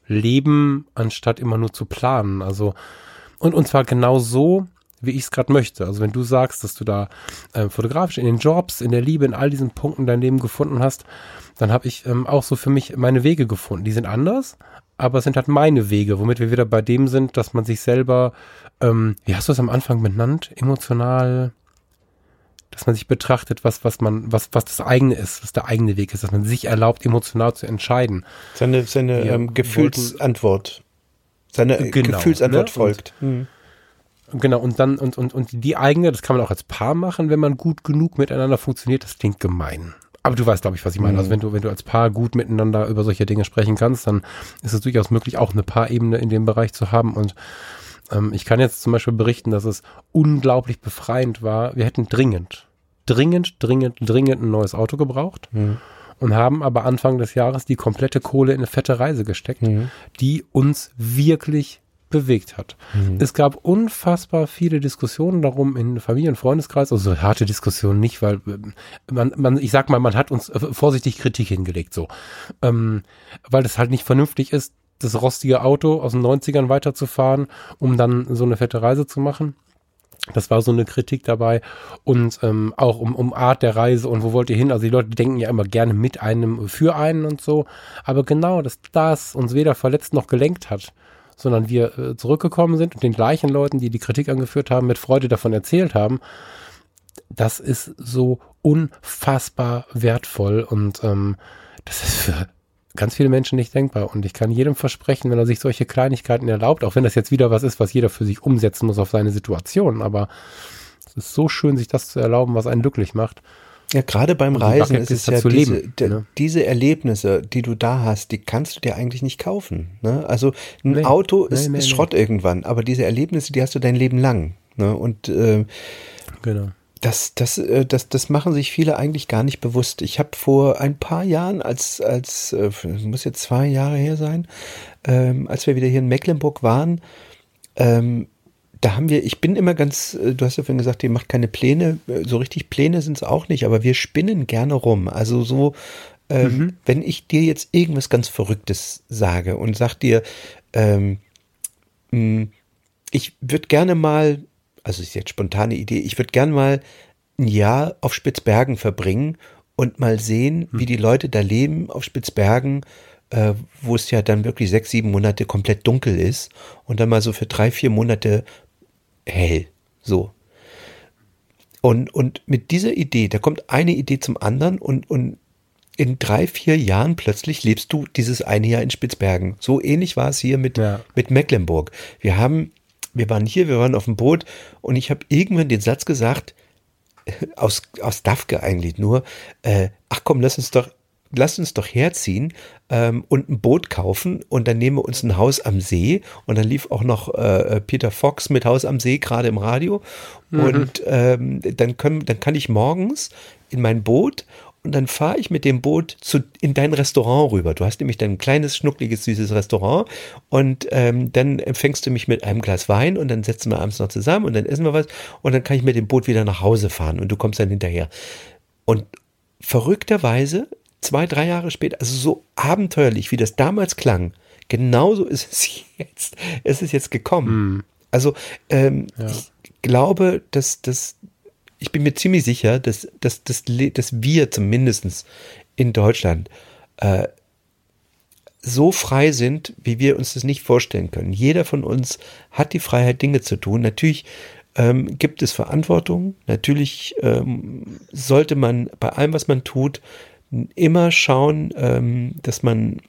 Leben, anstatt immer nur zu planen. Also, und, und zwar genau so, wie ich es gerade möchte. Also wenn du sagst, dass du da äh, fotografisch in den Jobs, in der Liebe, in all diesen Punkten dein Leben gefunden hast, dann habe ich ähm, auch so für mich meine Wege gefunden. Die sind anders, aber es sind halt meine Wege, womit wir wieder bei dem sind, dass man sich selber, ähm, wie hast du es am Anfang benannt, emotional, dass man sich betrachtet, was, was man, was, was das eigene ist, was der eigene Weg ist, dass man sich erlaubt, emotional zu entscheiden. Seine, seine ähm, Gefühlsantwort. Seine genau, Gefühlsantwort ne? folgt. Und, hm. Genau, und dann, und, und, und die eigene, das kann man auch als Paar machen, wenn man gut genug miteinander funktioniert, das klingt gemein. Aber du weißt, glaube ich, was ich meine. Also mhm. Wenn du, wenn du als Paar gut miteinander über solche Dinge sprechen kannst, dann ist es durchaus möglich, auch eine Paarebene in dem Bereich zu haben. Und ähm, ich kann jetzt zum Beispiel berichten, dass es unglaublich befreiend war. Wir hätten dringend, dringend, dringend, dringend ein neues Auto gebraucht. Mhm. Und haben aber Anfang des Jahres die komplette Kohle in eine fette Reise gesteckt, mhm. die uns wirklich bewegt hat. Mhm. Es gab unfassbar viele Diskussionen darum in Familie- und Freundeskreis, also harte Diskussionen nicht, weil äh, man, man, ich sag mal, man hat uns äh, vorsichtig Kritik hingelegt, so. Ähm, weil das halt nicht vernünftig ist, das rostige Auto aus den 90ern weiterzufahren, um dann so eine fette Reise zu machen. Das war so eine Kritik dabei und ähm, auch um, um Art der Reise und wo wollt ihr hin? Also die Leute denken ja immer gerne mit einem, für einen und so. Aber genau, dass das uns weder verletzt noch gelenkt hat, sondern wir äh, zurückgekommen sind und den gleichen Leuten, die die Kritik angeführt haben, mit Freude davon erzählt haben, das ist so unfassbar wertvoll und ähm, das ist für ganz viele Menschen nicht denkbar. Und ich kann jedem versprechen, wenn er sich solche Kleinigkeiten erlaubt, auch wenn das jetzt wieder was ist, was jeder für sich umsetzen muss auf seine Situation, aber es ist so schön, sich das zu erlauben, was einen glücklich macht. Ja, gerade beim Reisen ist es ja diese, leben, ne? diese Erlebnisse, die du da hast, die kannst du dir eigentlich nicht kaufen. Ne? Also ein nee, Auto ist, nee, nee, ist Schrott irgendwann, aber diese Erlebnisse, die hast du dein Leben lang. Ne? Und äh, genau. das, das, äh, das, das machen sich viele eigentlich gar nicht bewusst. Ich habe vor ein paar Jahren, als, als äh, muss jetzt zwei Jahre her sein, ähm, als wir wieder hier in Mecklenburg waren, ähm, da haben wir, ich bin immer ganz, äh, du hast ja vorhin gesagt, ihr macht keine Pläne, äh, so richtig Pläne sind es auch nicht, aber wir spinnen gerne rum. Also so, ähm, mhm. wenn ich dir jetzt irgendwas ganz Verrücktes sage und sag dir, ähm, hm, ich würde gerne mal, also ist jetzt spontane Idee, ich würde gerne mal ein Jahr auf Spitzbergen verbringen und mal sehen, mhm. wie die Leute da leben auf Spitzbergen, äh, wo es ja dann wirklich sechs, sieben Monate komplett dunkel ist und dann mal so für drei, vier Monate hell. So. Und, und mit dieser Idee, da kommt eine Idee zum anderen und, und in drei, vier Jahren plötzlich lebst du dieses eine Jahr in Spitzbergen. So ähnlich war es hier mit, ja. mit Mecklenburg. Wir haben, wir waren hier, wir waren auf dem Boot und ich habe irgendwann den Satz gesagt, aus, aus Dafke eigentlich nur, äh, ach komm, lass uns doch lass uns doch herziehen ähm, und ein Boot kaufen und dann nehmen wir uns ein Haus am See und dann lief auch noch äh, äh Peter Fox mit Haus am See gerade im Radio mhm. und ähm, dann können, dann kann ich morgens in mein Boot und dann fahre ich mit dem Boot zu, in dein Restaurant rüber. Du hast nämlich dein kleines, schnuckliges, süßes Restaurant und ähm, dann empfängst du mich mit einem Glas Wein und dann setzen wir abends noch zusammen und dann essen wir was und dann kann ich mit dem Boot wieder nach Hause fahren und du kommst dann hinterher. Und verrückterweise zwei, drei Jahre später, also so abenteuerlich, wie das damals klang, genauso ist es jetzt, es ist jetzt gekommen. Mm. Also ähm, ja. ich glaube, dass das, ich bin mir ziemlich sicher, dass, dass, dass, dass wir zumindest in Deutschland äh, so frei sind, wie wir uns das nicht vorstellen können. Jeder von uns hat die Freiheit, Dinge zu tun. Natürlich ähm, gibt es Verantwortung. Natürlich ähm, sollte man bei allem, was man tut, immer schauen, ähm, dass man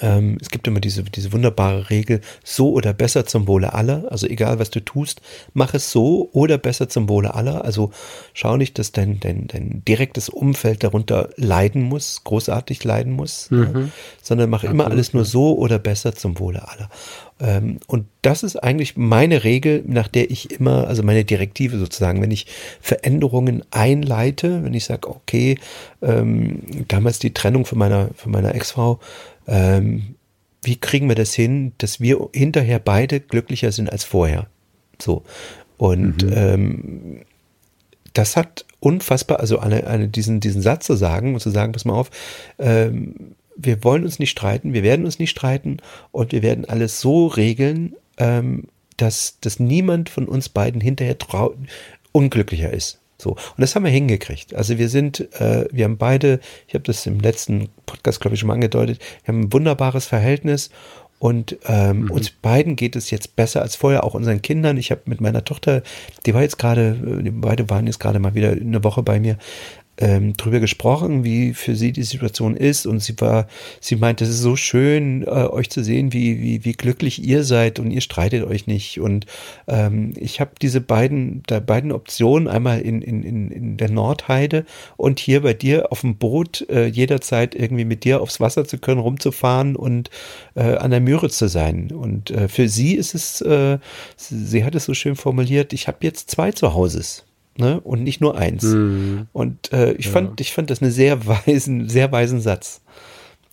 ähm, es gibt immer diese, diese wunderbare Regel, so oder besser zum Wohle aller. Also egal, was du tust, mach es so oder besser zum Wohle aller. Also schau nicht, dass dein, dein, dein direktes Umfeld darunter leiden muss, großartig leiden muss, mhm. ja, sondern mach immer alles nur so oder besser zum Wohle aller. Ähm, und das ist eigentlich meine Regel, nach der ich immer, also meine Direktive sozusagen, wenn ich Veränderungen einleite, wenn ich sage, okay, ähm, damals die Trennung von meiner, von meiner Ex-Frau, ähm, wie kriegen wir das hin, dass wir hinterher beide glücklicher sind als vorher? So. Und mhm. ähm, das hat unfassbar, also eine, eine, diesen, diesen Satz zu sagen und zu sagen, pass mal auf, ähm, wir wollen uns nicht streiten, wir werden uns nicht streiten und wir werden alles so regeln, ähm, dass, dass niemand von uns beiden hinterher unglücklicher ist. So. Und das haben wir hingekriegt. Also wir sind, äh, wir haben beide, ich habe das im letzten Podcast, glaube ich, schon mal angedeutet, wir haben ein wunderbares Verhältnis und ähm, mhm. uns beiden geht es jetzt besser als vorher, auch unseren Kindern. Ich habe mit meiner Tochter, die war jetzt gerade, äh, beide waren jetzt gerade mal wieder eine Woche bei mir ähm, drüber gesprochen, wie für sie die Situation ist. Und sie war, sie meinte, es ist so schön, äh, euch zu sehen, wie, wie, wie glücklich ihr seid und ihr streitet euch nicht. Und ähm, ich habe diese beiden, da beiden Optionen, einmal in, in, in, in der Nordheide und hier bei dir auf dem Boot, äh, jederzeit irgendwie mit dir aufs Wasser zu können, rumzufahren und äh, an der Mühre zu sein. Und äh, für sie ist es, äh, sie hat es so schön formuliert, ich habe jetzt zwei Zuhauses ne? Und nicht nur eins. Mhm. Und äh, ich ja. fand, ich fand das einen sehr weisen, sehr weisen Satz.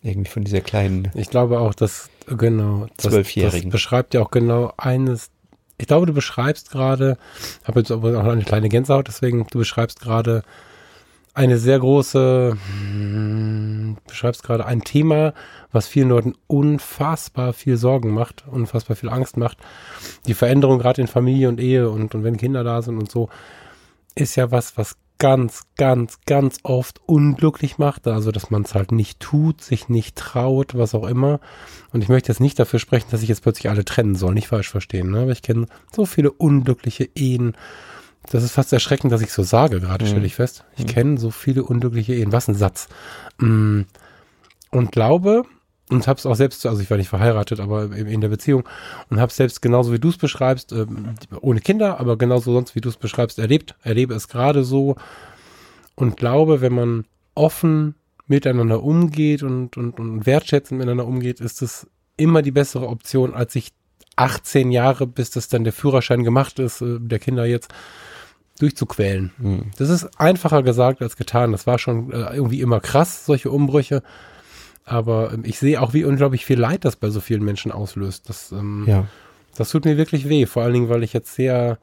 Irgendwie von dieser kleinen. Ich glaube auch, dass, genau, das, Zwölfjährigen. das beschreibt ja auch genau eines. Ich glaube, du beschreibst gerade, habe jetzt aber auch eine kleine Gänsehaut, deswegen, du beschreibst gerade eine sehr große, hm, beschreibst gerade ein Thema, was vielen Leuten unfassbar viel Sorgen macht, unfassbar viel Angst macht. Die Veränderung gerade in Familie und Ehe und, und wenn Kinder da sind und so, ist ja was, was ganz, ganz, ganz oft unglücklich macht. Also, dass man es halt nicht tut, sich nicht traut, was auch immer. Und ich möchte jetzt nicht dafür sprechen, dass ich jetzt plötzlich alle trennen soll, nicht falsch verstehen. Ne? Aber ich kenne so viele unglückliche Ehen. Das ist fast erschreckend, dass ich so sage, gerade Mhm. stelle ich fest. Ich Mhm. kenne so viele unglückliche Ehen. Was ein Satz. Mm. Und glaube, und habe es auch selbst, also ich war nicht verheiratet, aber in der Beziehung und habe selbst genauso wie du es beschreibst, ähm, ohne Kinder, aber genauso sonst wie du es beschreibst, erlebt, erlebe es gerade so und glaube, wenn man offen miteinander umgeht und, und, und wertschätzend miteinander umgeht, ist es immer die bessere Option, als sich 18 Jahre, bis das dann der Führerschein gemacht ist, äh, der Kinder jetzt, durchzuquälen. Hm. Das ist einfacher gesagt als getan. Das war schon äh, irgendwie immer krass, solche Umbrüche. Aber ähm, ich sehe auch, wie unglaublich viel Leid das bei so vielen Menschen auslöst. Das, ähm, Ja. das tut mir wirklich weh. Vor allen Dingen, weil ich jetzt sehr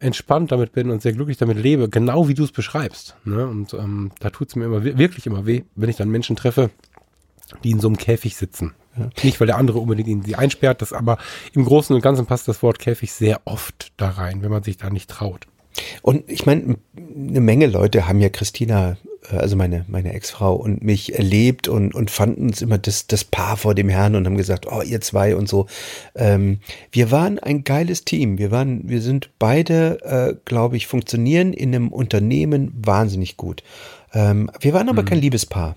entspannt damit bin und sehr glücklich damit lebe, genau wie du es beschreibst. Ne? Und ähm, da tut es mir immer wi- wirklich immer weh, wenn ich dann Menschen treffe, die in so einem Käfig sitzen. Ja. Nicht, weil der andere unbedingt ihn sie einsperrt, das aber im Großen und Ganzen passt das Wort Käfig sehr oft da rein, wenn man sich da nicht traut. Und ich meine, eine Menge Leute haben ja Christina, also meine, meine Ex-Frau und mich erlebt und, und fanden uns immer das, das Paar vor dem Herrn und haben gesagt, oh, ihr zwei und so. Ähm, wir waren ein geiles Team. Wir waren, wir sind beide, äh, glaube ich, funktionieren in einem Unternehmen wahnsinnig gut. Ähm, wir waren aber kein Liebespaar.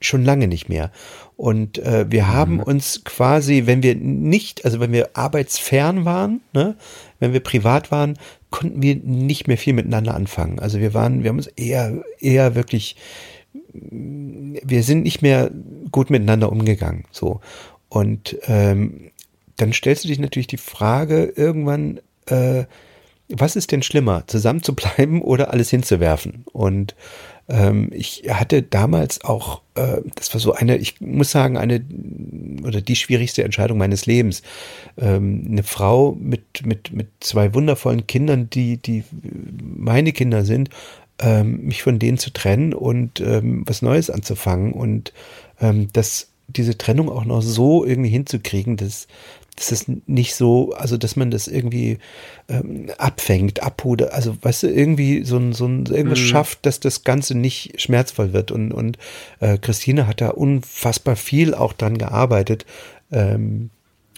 Schon lange nicht mehr. Und äh, wir haben uns quasi, wenn wir nicht, also wenn wir arbeitsfern waren, ne, wenn wir privat waren, konnten wir nicht mehr viel miteinander anfangen. Also wir waren, wir haben uns eher, eher wirklich, wir sind nicht mehr gut miteinander umgegangen. So. Und ähm, dann stellst du dich natürlich die Frage irgendwann, äh, was ist denn schlimmer, zusammen zu bleiben oder alles hinzuwerfen? Und ähm, ich hatte damals auch, äh, das war so eine, ich muss sagen, eine oder die schwierigste Entscheidung meines Lebens. Ähm, eine Frau mit, mit, mit zwei wundervollen Kindern, die, die meine Kinder sind, ähm, mich von denen zu trennen und ähm, was Neues anzufangen und ähm, das, diese Trennung auch noch so irgendwie hinzukriegen, dass, dass es nicht so, also dass man das irgendwie ähm, abfängt, abpudert, also weißt du, irgendwie so ein, so ein irgendwas Mhm. schafft, dass das Ganze nicht schmerzvoll wird. Und, und äh, Christine hat da unfassbar viel auch dran gearbeitet. Ähm,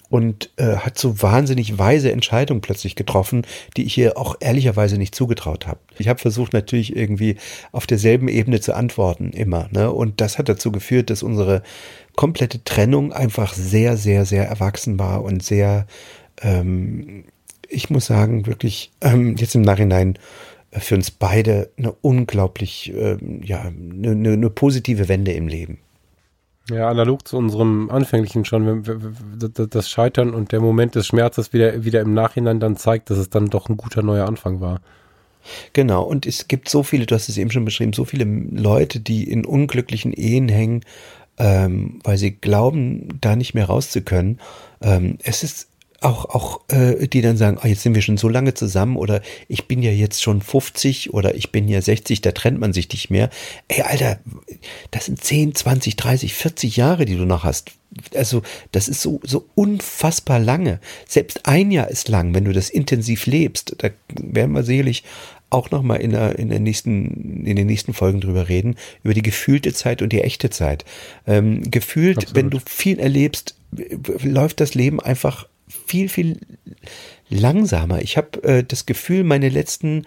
und äh, hat so wahnsinnig weise Entscheidungen plötzlich getroffen, die ich ihr auch ehrlicherweise nicht zugetraut habe. Ich habe versucht natürlich irgendwie auf derselben Ebene zu antworten immer, ne? Und das hat dazu geführt, dass unsere komplette Trennung einfach sehr, sehr, sehr erwachsen war und sehr, ähm, ich muss sagen, wirklich ähm, jetzt im Nachhinein äh, für uns beide eine unglaublich, ähm, ja, eine, eine, eine positive Wende im Leben. Ja, analog zu unserem anfänglichen schon, das Scheitern und der Moment des Schmerzes wieder, wieder im Nachhinein dann zeigt, dass es dann doch ein guter neuer Anfang war. Genau, und es gibt so viele, du hast es eben schon beschrieben, so viele Leute, die in unglücklichen Ehen hängen, ähm, weil sie glauben, da nicht mehr raus zu können. Ähm, es ist auch, auch äh, die dann sagen, ah, jetzt sind wir schon so lange zusammen oder ich bin ja jetzt schon 50 oder ich bin ja 60, da trennt man sich nicht mehr. Ey, Alter, das sind 10, 20, 30, 40 Jahre, die du noch hast. Also, das ist so, so unfassbar lange. Selbst ein Jahr ist lang, wenn du das intensiv lebst. Da werden wir sicherlich auch nochmal in, der, in, der nächsten, in den nächsten Folgen drüber reden, über die gefühlte Zeit und die echte Zeit. Ähm, gefühlt, Absolut. wenn du viel erlebst, läuft das Leben einfach viel, viel langsamer. Ich habe äh, das Gefühl, meine letzten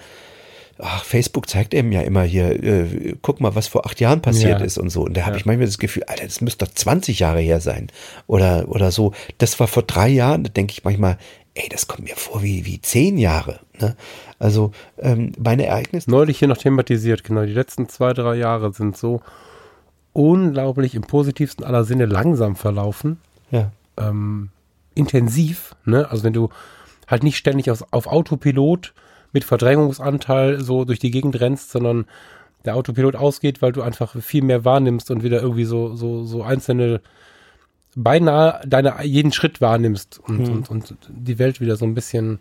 Ach, Facebook zeigt eben ja immer hier, äh, guck mal, was vor acht Jahren passiert Ja. ist und so. Und da habe Ja. ich manchmal das Gefühl, Alter, das müsste doch 20 Jahre her sein. Oder, oder so. Das war vor drei Jahren, da denke ich manchmal, ey, das kommt mir vor wie, wie zehn Jahre. Ne? Also ähm, meine Ereignisse. Neulich hier noch thematisiert, genau, die letzten zwei, drei Jahre sind so unglaublich im positivsten aller Sinne langsam verlaufen. Ja. ähm, intensiv, ne? Also wenn du halt nicht ständig aus, auf Autopilot mit Verdrängungsanteil so durch die Gegend rennst, sondern der Autopilot ausgeht, weil du einfach viel mehr wahrnimmst und wieder irgendwie so, so, so einzelne, beinahe deine, jeden Schritt wahrnimmst und, Hm. und, und die Welt wieder so ein bisschen,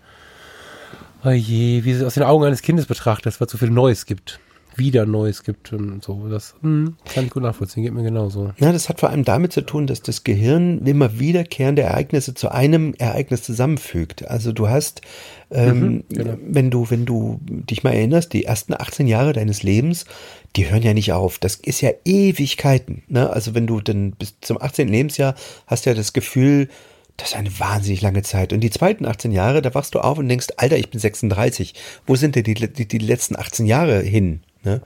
oh je, wie sie aus den Augen eines Kindes betrachtest, weil es so viel Neues gibt. Wieder Neues gibt und so. Das hm, kann ich gut nachvollziehen, geht mir genauso. Ja, das hat vor allem damit zu tun, dass das Gehirn immer wiederkehrende Ereignisse zu einem Ereignis zusammenfügt. Also du hast, ähm, Mhm, genau. wenn du, wenn du dich mal erinnerst, die ersten 18 Jahre deines Lebens, die hören ja nicht auf. Das ist ja Ewigkeiten. Ne? Also wenn du dann bis zum 18. Lebensjahr hast ja das Gefühl, das ist eine wahnsinnig lange Zeit. Und die zweiten 18 Jahre, da wachst du auf und denkst, Alter, ich bin 36. Wo sind denn die, die, die letzten 18 Jahre hin? Ne?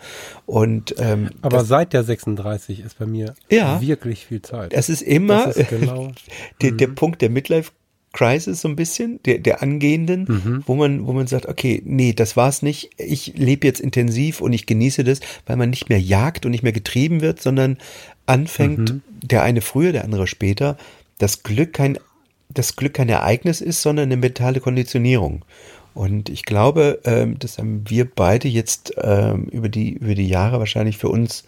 Und ähm, Aber seit der 36 ist bei mir Ja. wirklich viel Zeit. es ist immer Das ist genau- der, der Punkt der Midlife Crisis so ein bisschen, der, der angehenden, Mhm. wo man, wo man sagt, okay, nee, das war's nicht. Ich lebe jetzt intensiv und ich genieße das, weil man nicht mehr jagt und nicht mehr getrieben wird, sondern anfängt, Mhm. der eine früher, der andere später, das Glück kein, das Glück kein Ereignis ist, sondern eine mentale Konditionierung. Und ich glaube, ähm, das haben wir beide jetzt ähm, über die über die Jahre wahrscheinlich für uns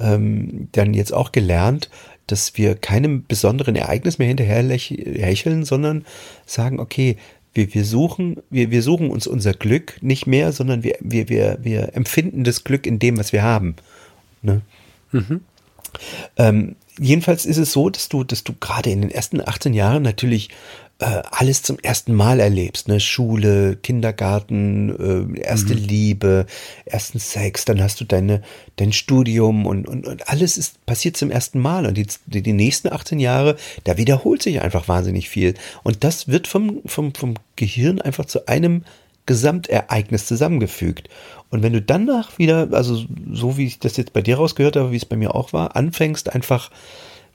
ähm, dann jetzt auch gelernt, dass wir keinem besonderen Ereignis mehr hinterher hecheln, sondern sagen, okay, wir, wir suchen, wir, wir suchen uns unser Glück nicht mehr, sondern wir, wir, wir, wir empfinden das Glück in dem, was wir haben. Ne? Ähm, jedenfalls ist es so, dass du, dass du gerade in den ersten 18 Jahren natürlich äh, alles zum ersten Mal erlebst, ne? Schule, Kindergarten, äh, erste Liebe, ersten Sex, dann hast du deine, dein Studium und, und, und alles ist passiert zum ersten Mal. Und die, die, die nächsten 18 Jahre, da wiederholt sich einfach wahnsinnig viel. Und das wird vom, vom, vom Gehirn einfach zu einem Gesamtereignis zusammengefügt. Und wenn du danach wieder, also so wie ich das jetzt bei dir rausgehört habe, wie es bei mir auch war, anfängst einfach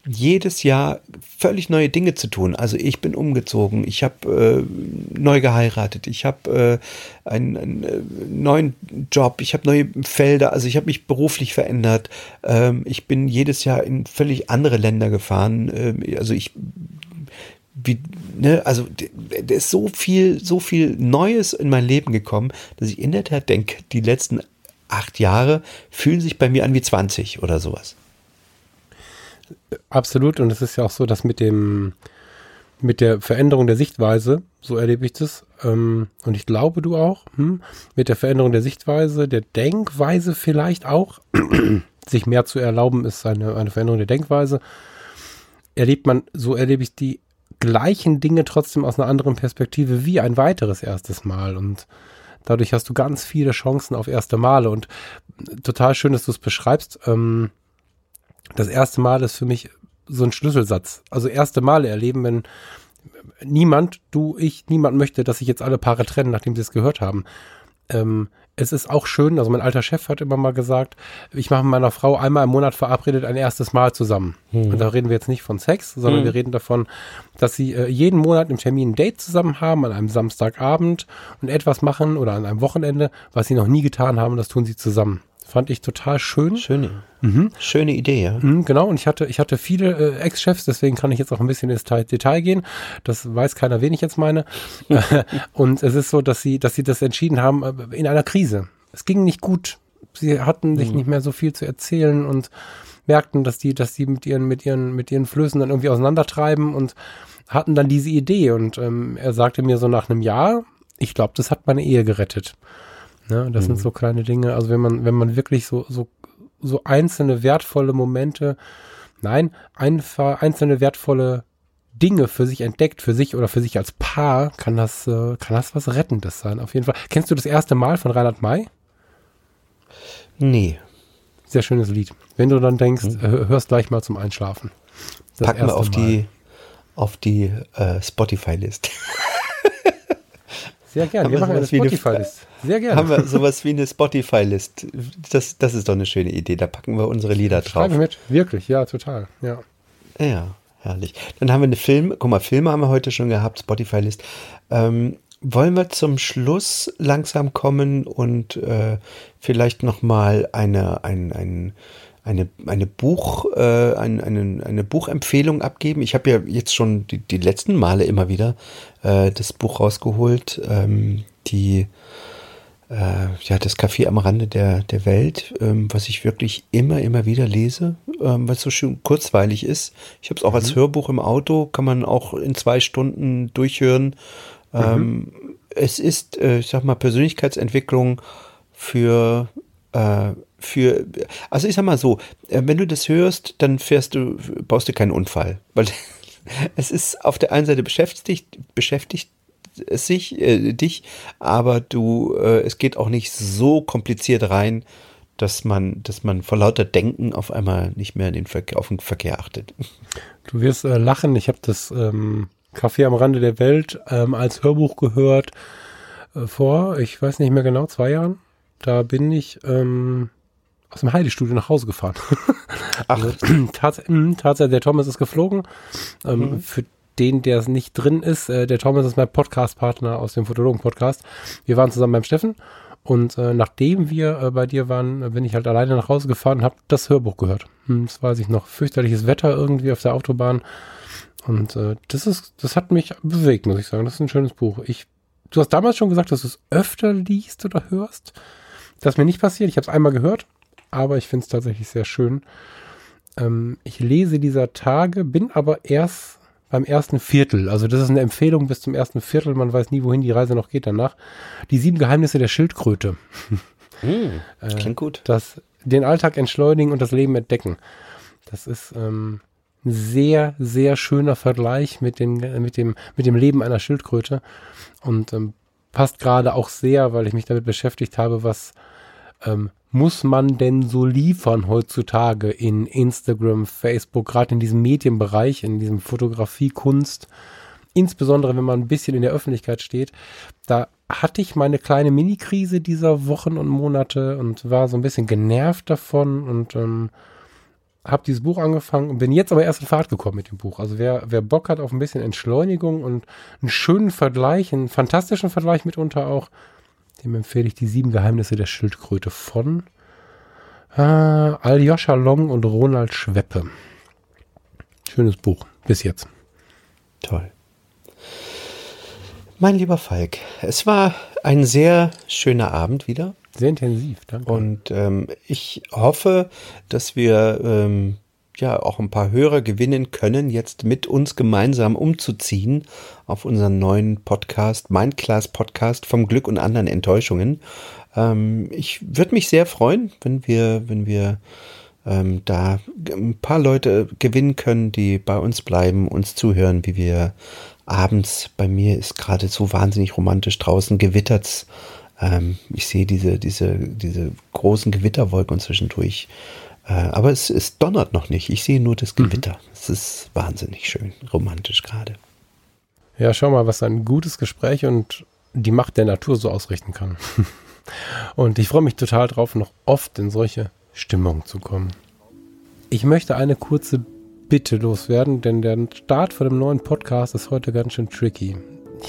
jedes Jahr völlig neue Dinge zu tun. Also ich bin umgezogen, ich habe äh, neu geheiratet, ich habe äh, einen, einen äh, neuen Job, ich habe neue Felder, also ich habe mich beruflich verändert. Ähm, ich bin jedes Jahr in völlig andere Länder gefahren. Ähm, also ich wie, ne, also da ist so viel, so viel Neues in mein Leben gekommen, dass ich in der Tat denke, die letzten acht Jahre fühlen sich bei mir an wie 20 oder sowas. Absolut. Und es ist ja auch so, dass mit dem, mit der Veränderung der Sichtweise, so erlebe ich das, ähm, und ich glaube du auch, hm, mit der Veränderung der Sichtweise, der Denkweise vielleicht auch, sich mehr zu erlauben, ist eine, eine Veränderung der Denkweise, erlebt man, so erlebe ich die gleichen Dinge trotzdem aus einer anderen Perspektive wie ein weiteres erstes Mal. Und dadurch hast du ganz viele Chancen auf erste Male. Und total schön, dass du es beschreibst. Ähm, das erste Mal ist für mich so ein Schlüsselsatz. Also erste Male erleben, wenn niemand, du, ich, niemand möchte, dass sich jetzt alle Paare trennen, nachdem sie es gehört haben. Ähm, es ist auch schön, also mein alter Chef hat immer mal gesagt, ich mache mit meiner Frau einmal im Monat verabredet ein erstes Mal zusammen. Und da reden wir jetzt nicht von Sex, sondern wir reden davon, dass sie äh, jeden Monat im Termin ein Date zusammen haben, an einem Samstagabend und etwas machen oder an einem Wochenende, was sie noch nie getan haben, das tun sie zusammen. Fand ich total schön. Schöne, schöne Idee, ja. Mhm, genau, und ich hatte, ich hatte viele äh, Ex-Chefs, deswegen kann ich jetzt auch ein bisschen ins Detail, gehen. Das weiß keiner, wen ich jetzt meine. und es ist so, dass sie, dass sie das entschieden haben äh, in einer Krise. Es ging nicht gut. Sie hatten sich nicht mehr so viel zu erzählen und merkten, dass die, dass die mit ihren, mit ihren, mit ihren Flößen dann irgendwie auseinandertreiben und hatten dann diese Idee. Und ähm, er sagte mir so nach einem Jahr, ich glaube, das hat meine Ehe gerettet. Ne, das sind so kleine Dinge. Also wenn man, wenn man wirklich so, so, so einzelne wertvolle Momente, nein, einfach einzelne wertvolle Dinge für sich entdeckt, für sich oder für sich als Paar, kann das, äh, kann das was Rettendes sein, auf jeden Fall. Kennst du das erste Mal von Reinhard May? Nee. Sehr schönes Lied. Wenn du dann denkst, äh, hörst gleich mal zum Einschlafen. Das Packen wir auf Mal. die, auf die äh, Spotify-List. Sehr gerne. Haben Wir wir machen eine- Spotify-List. Sehr gerne. Haben wir sowas wie eine Spotify-List. Das, das ist doch eine schöne Idee. Da packen wir unsere Lieder drauf. Schreibe mit. Wirklich, ja, total. Ja. Ja, herrlich. Dann haben wir eine Film, guck mal, Filme haben wir heute schon gehabt, Spotify-List. Ähm, wollen wir zum Schluss langsam kommen und äh, vielleicht nochmal eine, ein, ein, eine, eine Buch, äh, ein, eine, eine Buchempfehlung abgeben? Ich habe ja jetzt schon die, die letzten Male immer wieder äh, das Buch rausgeholt, ähm, die äh, ja, das Café am Rande der, der Welt, ähm, was ich wirklich immer, immer wieder lese, ähm, weil es so schön kurzweilig ist. Ich habe es auch mhm. als Hörbuch im Auto, kann man auch in zwei Stunden durchhören. Mhm. Ähm, es ist, äh, ich sag mal, Persönlichkeitsentwicklung für äh, für, also ich sag mal so, äh, wenn du das hörst, dann fährst du, baust du keinen Unfall, weil es ist auf der einen Seite beschäftigt, beschäftigt es sich, äh, dich, aber du, äh, es geht auch nicht so kompliziert rein, dass man, dass man vor lauter Denken auf einmal nicht mehr den Verkehr, auf den Verkehr achtet. Du wirst äh, lachen, ich habe das ähm, Café am Rande der Welt ähm, als Hörbuch gehört äh, vor, ich weiß nicht mehr genau, zwei Jahren. Da bin ich ähm, aus dem Heidestudio nach Hause gefahren. Ach. Also, tats hm, tatsächlich, der Thomas ist geflogen. Ähm, mhm. Für den, der es nicht drin ist, äh, der Thomas ist mein Podcast-Partner aus dem Fotologen-Podcast. Wir waren zusammen beim Steffen und äh, nachdem wir äh, bei dir waren, bin ich halt alleine nach Hause gefahren und habe das Hörbuch gehört. Hm, das weiß ich noch. Fürchterliches Wetter irgendwie auf der Autobahn. Und äh, das ist, das hat mich bewegt, muss ich sagen. Das ist ein schönes Buch. Ich, du hast damals schon gesagt, dass du es öfter liest oder hörst. Das ist mir nicht passiert. Ich habe es einmal gehört, aber ich finde es tatsächlich sehr schön. Ähm, ich lese dieser Tage, bin aber erst beim ersten Viertel. Also das ist eine Empfehlung bis zum ersten Viertel. Man weiß nie, wohin die Reise noch geht danach. Die sieben Geheimnisse der Schildkröte. Hm, das klingt gut. Äh, das, den Alltag entschleunigen und das Leben entdecken. Das ist ähm, ein sehr, sehr schöner Vergleich mit, den, mit, dem, mit dem Leben einer Schildkröte. Und ähm, passt gerade auch sehr, weil ich mich damit beschäftigt habe, was ähm, muss man denn so liefern heutzutage in Instagram, Facebook, gerade in diesem Medienbereich, in diesem Fotografie-Kunst, insbesondere wenn man ein bisschen in der Öffentlichkeit steht, da hatte ich meine kleine Mini-Krise dieser Wochen und Monate und war so ein bisschen genervt davon und ähm, habe dieses Buch angefangen und bin jetzt aber erst in Fahrt gekommen mit dem Buch. Also wer, wer Bock hat auf ein bisschen Entschleunigung und einen schönen Vergleich, einen fantastischen Vergleich mitunter auch, dem empfehle ich die sieben Geheimnisse der Schildkröte von äh, Aljoscha Long und Ronald Schweppe. Schönes Buch, bis jetzt. Toll. Mein lieber Falk, es war ein sehr schöner Abend wieder. Sehr intensiv, danke. Und ähm, ich hoffe, dass wir ähm, ja auch ein paar Hörer gewinnen können, jetzt mit uns gemeinsam umzuziehen auf unseren neuen Podcast, Mindclass Podcast vom Glück und anderen Enttäuschungen. Ähm, ich würde mich sehr freuen, wenn wir, wenn wir ähm, da ein paar Leute gewinnen können, die bei uns bleiben, uns zuhören, wie wir abends, bei mir ist gerade so wahnsinnig romantisch draußen gewittert's. Ähm, ich sehe diese, diese, diese großen Gewitterwolken zwischendurch äh, aber es, es donnert noch nicht. Ich sehe nur das mhm. Gewitter. Mhm. Es ist wahnsinnig schön, romantisch gerade. Ja, schau mal, was ein gutes Gespräch und die Macht der Natur so ausrichten kann. und ich freue mich total drauf, noch oft in solche Stimmung zu kommen. Ich möchte eine kurze Bitte loswerden, denn der Start von dem neuen Podcast ist heute ganz schön tricky.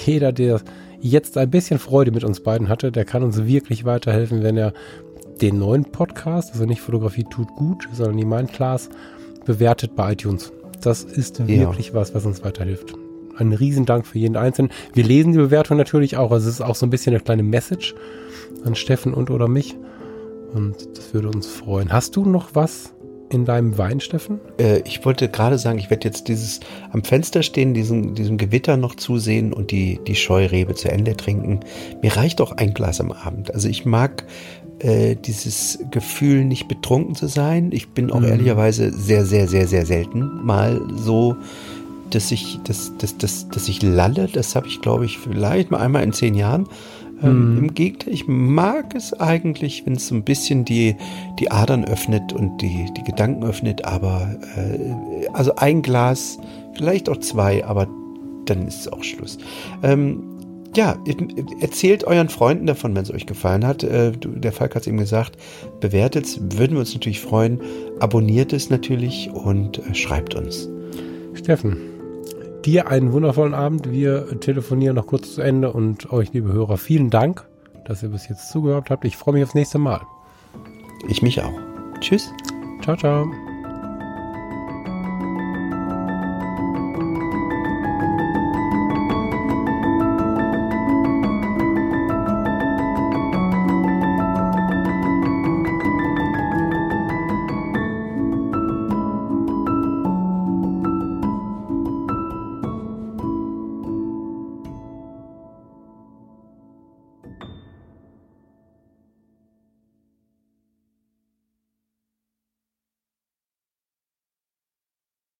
Jeder, der jetzt ein bisschen Freude mit uns beiden hatte, der kann uns wirklich weiterhelfen, wenn er den neuen Podcast, also nicht Fotografie tut gut, sondern die Mindclass, bewertet bei iTunes. Das ist ja. wirklich was, was uns weiterhilft. Ein Riesendank für jeden Einzelnen. Wir lesen die Bewertung natürlich auch. Also es ist auch so ein bisschen eine kleine Message an Steffen und oder mich. Und das würde uns freuen. Hast du noch was in deinem Wein, Steffen? Äh, ich wollte gerade sagen, ich werde jetzt dieses am Fenster stehen, diesen, diesem Gewitter noch zusehen und die, die Scheurebe zu Ende trinken. Mir reicht auch ein Glas am Abend. Also ich mag äh, dieses Gefühl, nicht betrunken zu sein. Ich bin auch mhm. ehrlicherweise sehr, sehr, sehr, sehr selten mal so, dass ich, dass, dass, dass, dass ich lalle. Das habe ich, glaube ich, vielleicht mal einmal in zehn Jahren. Ähm, mhm. Im Gegenteil, ich mag es eigentlich, wenn es so ein bisschen die, die Adern öffnet und die, die Gedanken öffnet, aber äh, also ein Glas, vielleicht auch zwei, aber dann ist es auch Schluss. Ähm, ja, erzählt euren Freunden davon, wenn es euch gefallen hat. Äh, der Falk hat es eben gesagt, bewertet es, würden wir uns natürlich freuen. Abonniert es natürlich und äh, schreibt uns. Steffen, dir einen wundervollen Abend. Wir telefonieren noch kurz zu Ende und euch, liebe Hörer, vielen Dank, dass ihr bis jetzt zugehört habt. Ich freue mich aufs nächste Mal. Ich mich auch. Tschüss. Ciao, ciao.